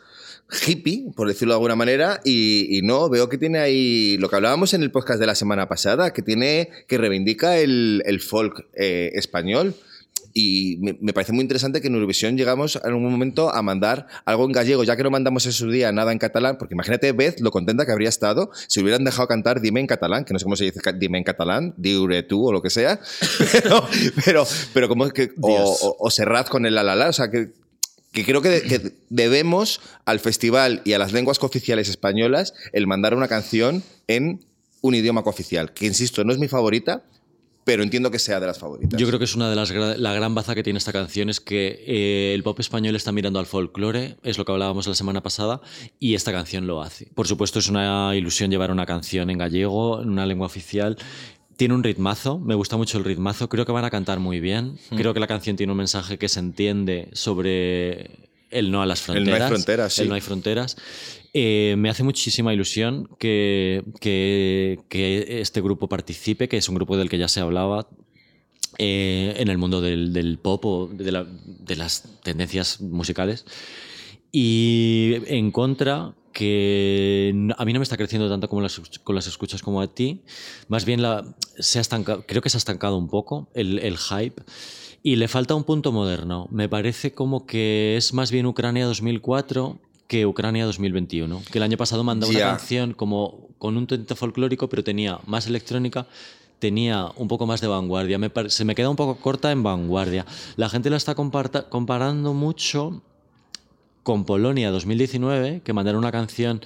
hippie, por decirlo de alguna manera, y, no, veo que tiene ahí lo que hablábamos en el podcast de la semana pasada, que tiene, que reivindica el, el folk eh, español. Y me, me parece muy interesante que en Eurovisión llegamos en algún momento a mandar algo en gallego, ya que no mandamos en su día nada en catalán, porque imagínate Beth lo contenta que habría estado si hubieran dejado cantar Dime en catalán, que no sé cómo se dice Dime en catalán, Diure tú o lo que sea, pero, pero, pero como que, o, o, o Serrat con el la la la, o sea que que creo que, que debemos al festival y a las lenguas cooficiales españolas el mandar una canción en un idioma cooficial, que insisto, no es mi favorita, pero entiendo que sea de las favoritas. Yo creo que es una de las la gran baza que tiene esta canción es que eh, el pop español está mirando al folclore, es lo que hablábamos la semana pasada, y esta canción lo hace. Por supuesto es una ilusión llevar una canción en gallego, en una lengua oficial. Tiene un ritmazo, me gusta mucho el ritmazo, creo que van a cantar muy bien. Mm. Creo que la canción tiene un mensaje que se entiende sobre el no a las El no hay fronteras. fronteras, sí. El no hay fronteras. Eh, me hace muchísima ilusión que, este grupo participe, que es un grupo del que ya se hablaba eh, en el mundo del, pop o de, la- de las tendencias musicales. Y en contra, que a mí no me está creciendo tanto como con las escuchas como a ti. Más bien se ha estancado, creo que se ha estancado un poco el, el hype. Y le falta un punto moderno. Me parece como que es más bien Ucrania 2004 que Ucrania 2021. Que el año pasado mandó una canción como con un tinte folclórico, pero tenía más electrónica, tenía un poco más de vanguardia. Me se me queda un poco corta en vanguardia. La gente la está comparando mucho con Polonia 2019, que mandaron una canción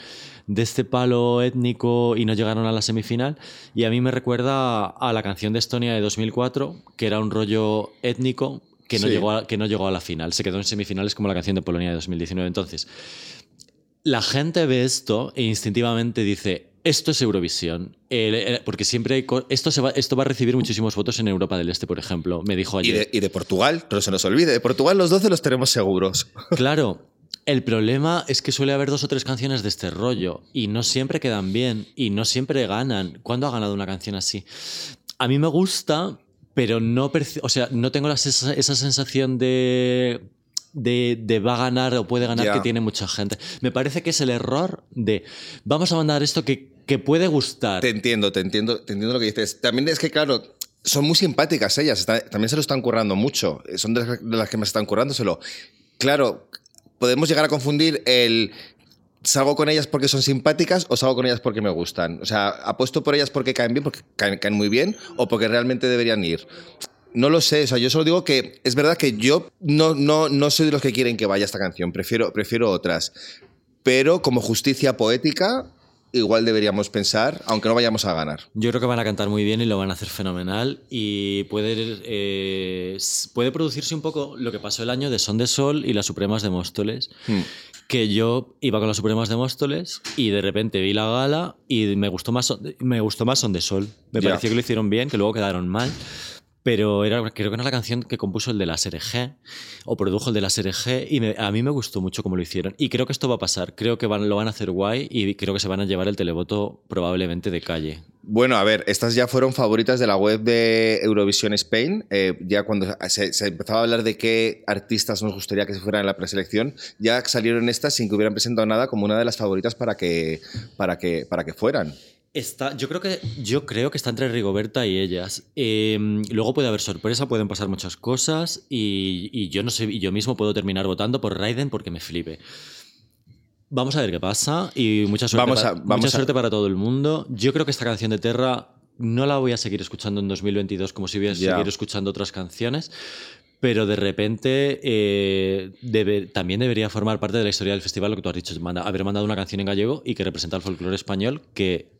de este palo étnico y no llegaron a la semifinal. Y a mí me recuerda a la canción de Estonia de 2004, que era un rollo étnico que no, Sí. llegó, a, que no llegó a la final. Se quedó en semifinales como la canción de Polonia de 2019. Entonces, la gente ve esto e instintivamente dice, esto es Eurovisión. Porque siempre hay... Esto, se va, esto va a recibir muchísimos votos en Europa del Este, por ejemplo. Me dijo Y ayer. de, y de Portugal, no se nos olvide, de Portugal los 12 los tenemos seguros. Claro, el problema es que suele haber dos o tres canciones de este rollo y no siempre quedan bien y no siempre ganan. ¿Cuándo ha ganado una canción así? A mí me gusta, pero no, o sea, no tengo la esa sensación de, de, de va a ganar o puede ganar que tiene mucha gente. Me parece que es el error de vamos a mandar esto que, que puede gustar. Te entiendo, te entiendo, te entiendo lo que dices. También es que, claro, son muy simpáticas ellas, está- también se lo están currando mucho, eh, son de las, de las que más están currándoselo. Claro, podemos llegar a confundir el salgo con ellas porque son simpáticas o salgo con ellas porque me gustan. O sea, apuesto por ellas porque caen bien, porque caen, caen muy bien o porque realmente deberían ir. No lo sé, o sea, yo solo digo que es verdad que yo no, no, no soy de los que quieren que vaya esta canción, prefiero, prefiero otras. Pero como justicia poética, igual deberíamos pensar, aunque no vayamos a ganar. Yo creo que van a cantar muy bien y lo van a hacer fenomenal y puede, eh, puede producirse un poco lo que pasó el año de Son de Sol y las Supremas de Móstoles, Hmm. que yo iba con las Supremas de Móstoles y de repente vi la gala y me gustó más, Son- me gustó más Son de Sol. Me pareció que lo hicieron bien, que luego quedaron mal. Pero era, creo que era la canción que compuso el de la SRG, o produjo el de la SRG, y a mí me gustó mucho cómo lo hicieron. Y creo que esto va a pasar, creo que van, lo van a hacer guay, y creo que se van a llevar el televoto probablemente de calle. Bueno, a ver, estas ya fueron favoritas de la web de Eurovisión Spain. Eh, ya cuando se, se empezaba a hablar de qué artistas nos gustaría que se fueran en la preselección, ya salieron estas sin que hubieran presentado nada como una de las favoritas para que, para que, para que fueran. Está, yo, creo que, yo creo que está entre Rigoberta y ellas. Eh, luego puede haber sorpresa, pueden pasar muchas cosas y, y yo no sé, y yo mismo puedo terminar votando por Raiden porque me flipe. Vamos a ver qué pasa y mucha suerte, Vamos a- vamos mucha a- suerte para todo el mundo. Yo creo que esta canción de Terra no la voy a seguir escuchando en 2022 como si voy a Ya. seguir escuchando otras canciones. Pero de repente eh, debe- también debería formar parte de la historia del festival lo que tú has dicho, haber mandado una canción en gallego y que representa el folclore español, que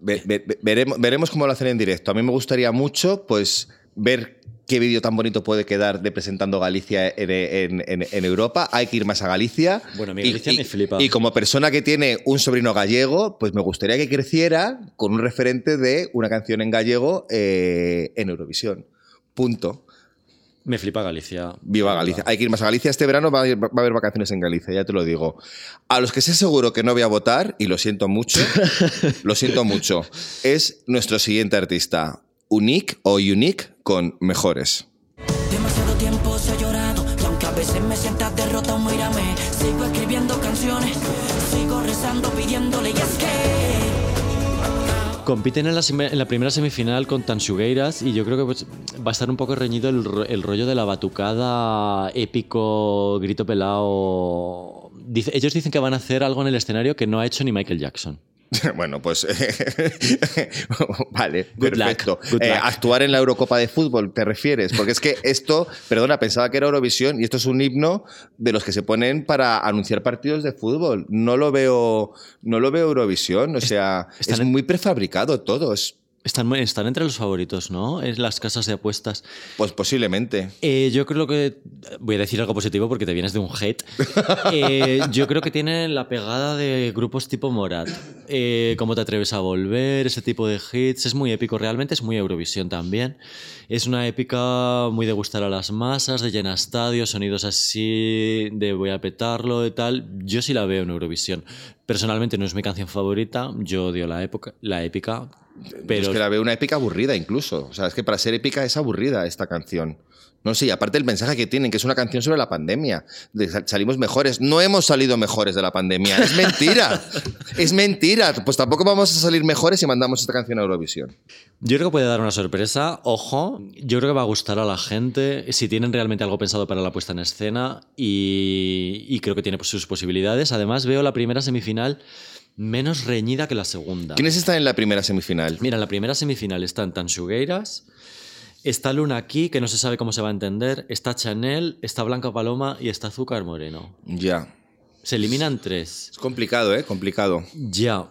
Ve- ve- ve- veremos, veremos cómo lo hacen en directo. A mí me gustaría mucho pues, ver qué vídeo tan bonito puede quedar de presentando Galicia en, en- en- en Europa. Hay que ir más a Galicia. Bueno, Y- Galicia y, me flipa. Y como persona que tiene un sobrino gallego, pues me gustaría que creciera con un referente de una canción en gallego eh, en Eurovisión. Punto. Me flipa Galicia. Viva Galicia. Hay que ir más a Galicia. Este verano va a, ir- va a haber vacaciones en Galicia, ya te lo digo. A los que sé seguro que no voy a votar, y lo siento mucho, lo siento mucho, es nuestro siguiente artista, Unique o Unique con Mejores. Demasiado tiempo se ha llorado y aunque a veces me sientas derrotado, mírame. Sigo escribiendo canciones, sigo rezando, pidiéndole y es que Compiten en la, en la primera semifinal con Tansugueiras y yo creo que pues, va a estar un poco reñido el, ro- el rollo de la batucada épico, grito pelado. Ellos dicen que van a hacer algo en el escenario que no ha hecho ni Michael Jackson. bueno, pues vale, Good perfecto. Eh, actuar en la Eurocopa de fútbol, ¿te refieres? Porque es que esto, perdona, pensaba que era Eurovisión y esto es un himno de los que se ponen para anunciar partidos de fútbol. No lo veo, no lo veo Eurovisión, o sea, están es muy prefabricado todo, es, Están, están entre los favoritos, ¿no? En las casas de apuestas. pues posiblemente. Eh, yo creo que. Voy a decir algo positivo porque te vienes de un hate. Eh, yo creo que tienen la pegada de grupos tipo Morat. Eh, ¿Cómo te atreves a volver? Ese tipo de hits. Es muy épico, realmente es muy Eurovisión también. Es una épica muy de gustar a las masas, de llenar estadios, sonidos así, de voy a petarlo y tal. Yo sí la veo en Eurovisión. Personalmente no es mi canción favorita. Yo odio la, época, la épica. Pero es que la veo una épica aburrida incluso. O sea, es que para ser épica es aburrida esta canción. No sé, y aparte el mensaje que tienen, que es una canción sobre la pandemia. de sal- salimos mejores. No hemos salido mejores de la pandemia. Es mentira. es mentira. Pues tampoco vamos a salir mejores si mandamos esta canción a Eurovisión. Yo creo que puede dar una sorpresa, ojo, yo creo que va a gustar a la gente si tienen realmente algo pensado para la puesta en escena y, y creo que tiene pues, sus posibilidades. Además veo la primera semifinal menos reñida que la segunda. ¿Quiénes están en la primera semifinal? Mira, en la primera semifinal están Tansugueiras, está Luna aquí, que no se sabe cómo se va a entender, está Chanel, está Blanca Paloma y está Azúcar Moreno. Ya. Se eliminan tres. Es complicado, ¿eh? Complicado. Ya.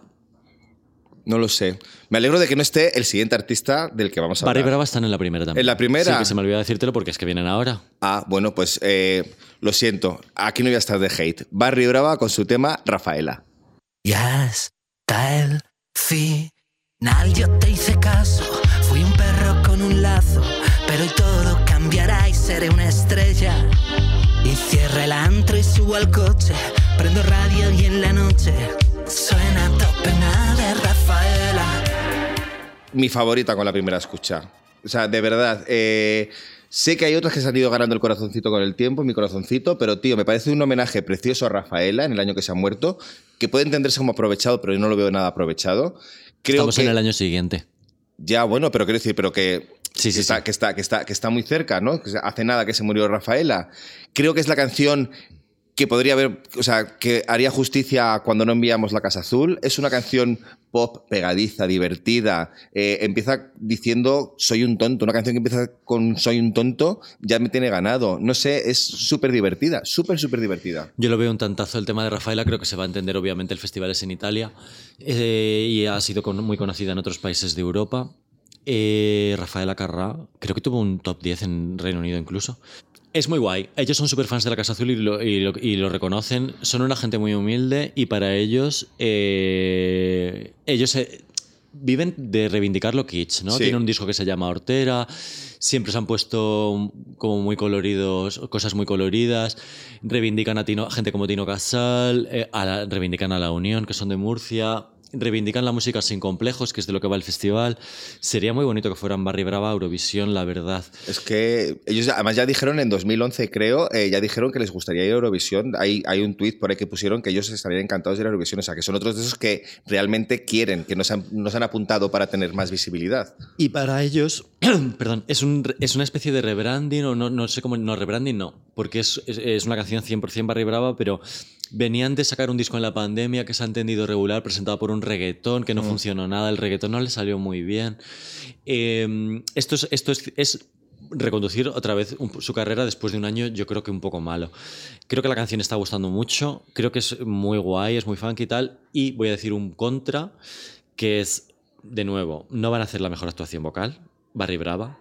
No lo sé. Me alegro de que no esté el siguiente artista del que vamos a Barry hablar. Brava están en la primera también. ¿En la primera? Sí, que se me olvidó decírtelo porque es que vienen ahora. Ah, bueno, pues eh, lo siento. Aquí no voy a estar de hate. Barry Brava con su tema Rafaela. Y hasta el final yo te hice caso. Fui un perro con un lazo, pero hoy todo cambiará y seré una estrella. Y cierra el antro y subo al coche. Prendo radio y en la noche suena a tope una de Rafaela. mi favorita con la primera escucha. O sea, de verdad. eh, sé que hay otras que se han ido ganando el corazoncito con el tiempo, mi corazoncito, pero tío, me parece un homenaje precioso a Rafaela en el año que se ha muerto, que puede entenderse como aprovechado, pero yo no lo veo nada aprovechado. Creo Estamos que, en el año siguiente. Ya, bueno, pero quiero decir, pero que, Sí, que sí, está, sí. Que, está, que, está, que está muy cerca, ¿no? Hace nada que se murió Rafaela. Creo que es la canción que podría haber, o sea, que haría justicia cuando no enviamos la Casa Azul. Es una canción pop pegadiza, divertida. Eh, empieza diciendo soy un tonto. Una canción que empieza con soy un tonto ya me tiene ganado. No sé, es súper divertida, súper, súper divertida. Yo lo veo un tantazo el tema de Rafaela, creo que se va a entender obviamente el festival es en Italia eh, y ha sido muy conocida en otros países de Europa. Eh, Rafaela Carrà, creo que tuvo un top 10 en Reino Unido incluso. Es muy guay. Ellos son súper fans de la Casa Azul y lo, y lo- y lo reconocen. Son una gente muy humilde y para ellos, eh, ellos eh, viven de reivindicar lo kitsch, ¿no? Sí. Tienen un disco que se llama Hortera. Siempre se han puesto como muy coloridos, cosas muy coloridas. Reivindican a, Tino- a gente como Tino Casal, eh, a la- reivindican a La Unión, que son de Murcia. Reivindican la música sin complejos, que es de lo que va el festival. Sería muy bonito que fueran Barry Brava Eurovisión, la verdad. Es que ellos además ya dijeron en 2011, creo, eh, ya dijeron que les gustaría ir a Eurovisión. Hay, hay un tuit por ahí que pusieron que ellos estarían encantados de ir a Eurovisión. O sea, que son otros de esos que realmente quieren, que nos han, nos han apuntado para tener más visibilidad. Y para ellos, perdón, es, un, es una especie de rebranding, o no, no sé cómo, no, rebranding no, porque es, es, es una canción 100% Barry Brava, pero venían de sacar un disco en la pandemia que se ha entendido regular, presentado por un reggaetón, que no funcionó nada, el reggaetón no le salió muy bien. Eh, esto es, esto es, es reconducir otra vez su carrera después de un año, yo creo que un poco malo. Creo que la canción está gustando mucho, creo que es muy guay, es muy funky y tal, y voy a decir un contra, que es, de nuevo, no van a hacer la mejor actuación vocal, Barry Brava,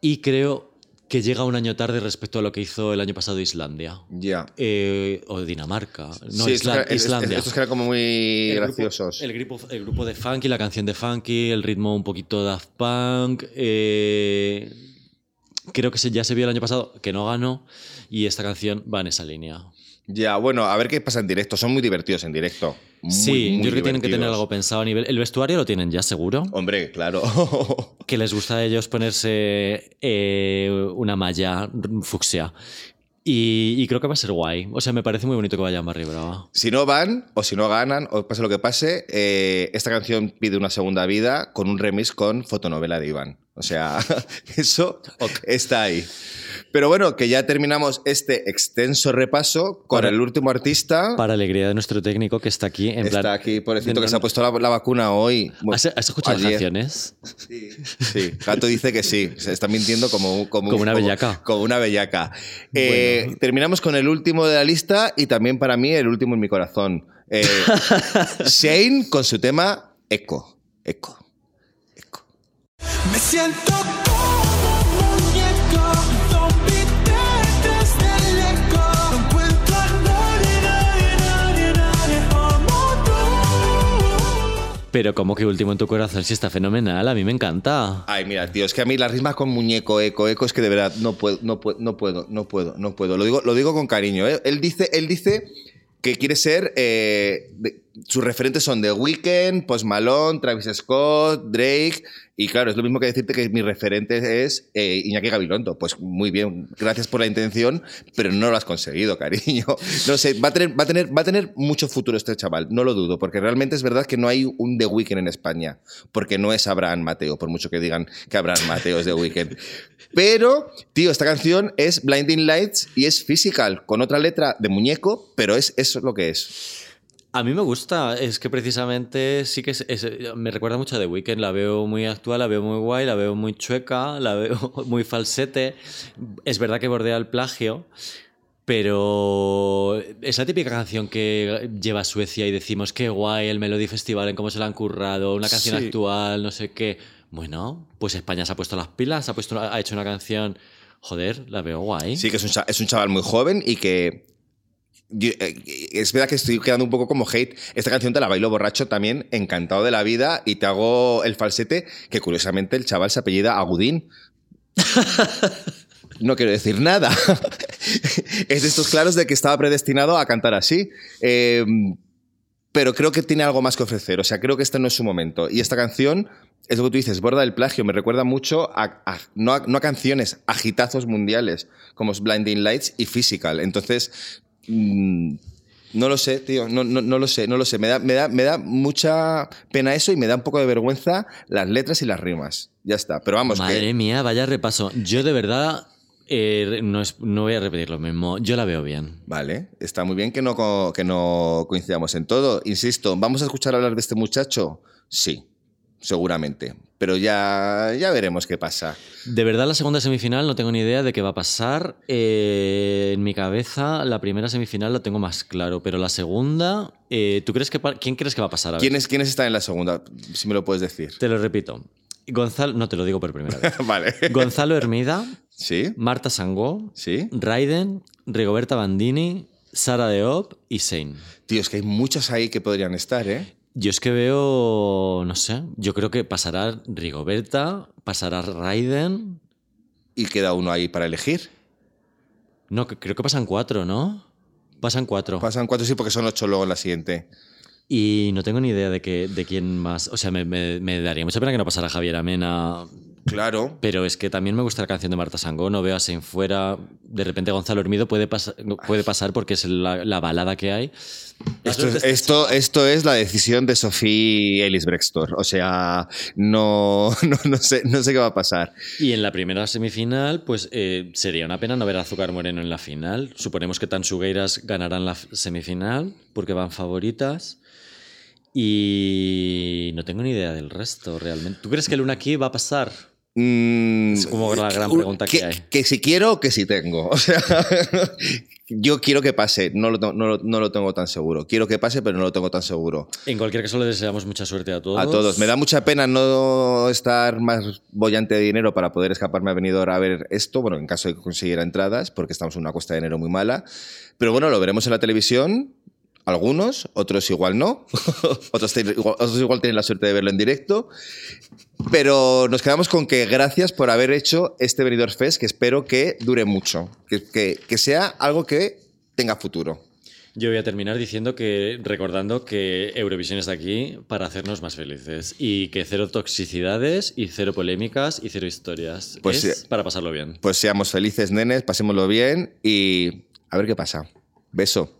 y creo que llega un año tarde respecto a lo que hizo el año pasado Islandia. Ya. Eh, o Dinamarca. No, Sí, Isla- estos que- es- es- Islandia. estos que eran como muy El grupo- graciosos. el, grupo, el grupo de Funky, la canción de Funky, el ritmo un poquito Daft Punk. eh, creo que se- ya se vio el año pasado que no ganó y esta canción va en esa línea. Ya, bueno, a ver qué pasa en directo. Son muy divertidos en directo. Muy, sí, muy yo creo que tienen que tener algo pensado a nivel... El vestuario lo tienen ya seguro. Hombre, claro. Que les gusta a ellos ponerse eh, una malla fucsia. Y, y creo que va a ser guay. O sea, me parece muy bonito que vayan Barry Brava. si no van, o si no ganan, o pase lo que pase, eh, esta canción pide una segunda vida con un remix con fotonovela de Iván. O sea, eso está ahí. Pero bueno, que ya terminamos este extenso repaso con Para- el último artista. Para alegría de nuestro técnico que está aquí en está plan... aquí, pobrecito, que se ha puesto la, la vacuna hoy. ¿Has, has escuchado las canciones? Sí, Gato dice que sí. Se está mintiendo como, como, Como un- una bellaca. Como una bellaca. Eh, Terminamos con el último de la lista y también para mí el último en mi corazón. Eh, Shane con su tema. Echo. Echo. Me siento como un muñeco, eco. No encuentro a nadie, nadie, nadie, nadie como tú. Pero como que último en tu corazón, sí está fenomenal, a mí me encanta. Ay, mira, tío, es que a mí las rimas con muñeco, eco, eco, es que de verdad no puedo, no puedo, no puedo, no puedo, no puedo. Lo digo, lo digo con cariño. ¿eh? Él dice, él dice que quiere ser. eh, de- sus referentes son The Weeknd, Post Malone, Travis Scott, Drake. Y claro, es lo mismo que decirte que mi referente es eh, Iñaki Gabilondo. Pues muy bien, gracias por la intención, pero no lo has conseguido, cariño. No sé, va a tener, va a tener, va a tener mucho futuro este chaval, no lo dudo, porque realmente es verdad que no hay un The Weeknd en España, porque no es Abraham Mateo, por mucho que digan que Abraham Mateo es The Weeknd. Pero, tío, esta canción es Blinding Lights y es physical, con otra letra de muñeco, pero es eso es lo que es. A mí me gusta, es que precisamente sí que es- es- me recuerda mucho a The Weeknd, la veo muy actual, la veo muy guay, la veo muy chueca, la veo muy falsete. Es verdad que bordea el plagio, pero es la típica canción que lleva a Suecia y decimos qué guay el Melody Festival en cómo se la han currado, una canción Sí. actual, no sé qué. Bueno, pues España se ha puesto las pilas, ha, puesto, ha hecho una canción, joder, la veo guay. Sí, que es un, es un chaval muy joven y que. Yo- eh, es verdad que estoy quedando un poco como hate. Esta canción te la bailo borracho también, encantado de la vida, y te hago el falsete, que curiosamente el chaval se apellida Agudín. No quiero decir nada. es de estos claros de que estaba predestinado a cantar así. Eh, pero creo que tiene algo más que ofrecer. O sea, creo que este no es su momento. Y esta canción, es lo que tú dices, borda el plagio. Me recuerda mucho a, a- no, a, no a canciones, a hitazos mundiales, como Blinding Lights y Physical. Entonces, mm, no lo sé, tío. No, no, no lo sé, no lo sé. Me da, me, da, me da mucha pena eso y me da un poco de vergüenza las letras y las rimas. Ya está. Pero vamos, Madre que, mía, vaya repaso. Yo de verdad eh, no, es- no voy a repetir lo mismo. Yo la veo bien. Vale, está muy bien que no, que no coincidamos en todo. Insisto, ¿vamos a escuchar hablar de este muchacho? Sí, seguramente. Pero ya, ya veremos qué pasa. De verdad, la segunda semifinal no tengo ni idea de qué va a pasar. Eh, en mi cabeza, la primera semifinal la tengo más claro, pero la segunda, eh, ¿tú crees que quién crees que va a pasar? A ¿Quiénes, ¿Quiénes están en la segunda? Si me lo puedes decir. Te lo repito. Gonzalo, no te lo digo por primera vez. vale. Gonzalo Hermida, ¿Sí? Marta Sangó, ¿Sí? Raiden, Rigoberta Bandini, Sara Deop y Sein. Tío, es que hay muchos ahí que podrían estar, ¿eh? Yo es que veo, no sé, yo creo que pasará Rigoberta, pasará Raiden. Y queda uno ahí para elegir. No, creo que pasan cuatro, ¿no? Pasan cuatro. Pasan cuatro, sí, porque son ocho luego en la siguiente. Y no tengo ni idea de, que, de quién más. O sea, me, me- me daría mucha pena que no pasara Javier Amena. Claro. Pero es que también me gusta la canción de Marta Sangó. No veo a Sein fuera. De repente Gonzalo Hermido puede, pas- puede pasar porque es la, la balada que hay. Esto, es- esto, esto es la decisión de Sofía Ellis Brextor. O sea, no, no, no sé, no sé qué va a pasar. Y en la primera semifinal, pues eh, sería una pena no ver a Azúcar Moreno en la final. Suponemos que Tansugueiras ganarán la semifinal porque van favoritas. Y no tengo ni idea del resto realmente. ¿Tú crees que Luna aquí va a pasar? Mm, Es como la gran pregunta que hay. Que si quiero o que si tengo. O sea, yo quiero que pase. No lo, tengo- no, lo, no lo tengo tan seguro. Quiero que pase, pero no lo tengo tan seguro. En cualquier caso, le deseamos mucha suerte a todos. A todos. Me da mucha pena no estar más bollante de dinero para poder escaparme a Benidorm a ver esto. Bueno, en caso de que consiguiera entradas, porque estamos en una cuesta de enero muy mala. Pero bueno, lo veremos en la televisión. Algunos, otros igual no. otros, igual, otros igual tienen la suerte de verlo en directo. Pero nos quedamos con que gracias por haber hecho este Benidorm Fest, que espero que dure mucho. Que, que- que sea algo que tenga futuro. Yo voy a terminar diciendo que, recordando que Eurovisión está aquí para hacernos más felices y que cero toxicidades y cero polémicas y cero historias. Pues es sí. para pasarlo bien. Pues seamos felices, nenes, pasémoslo bien y a ver qué pasa. Beso.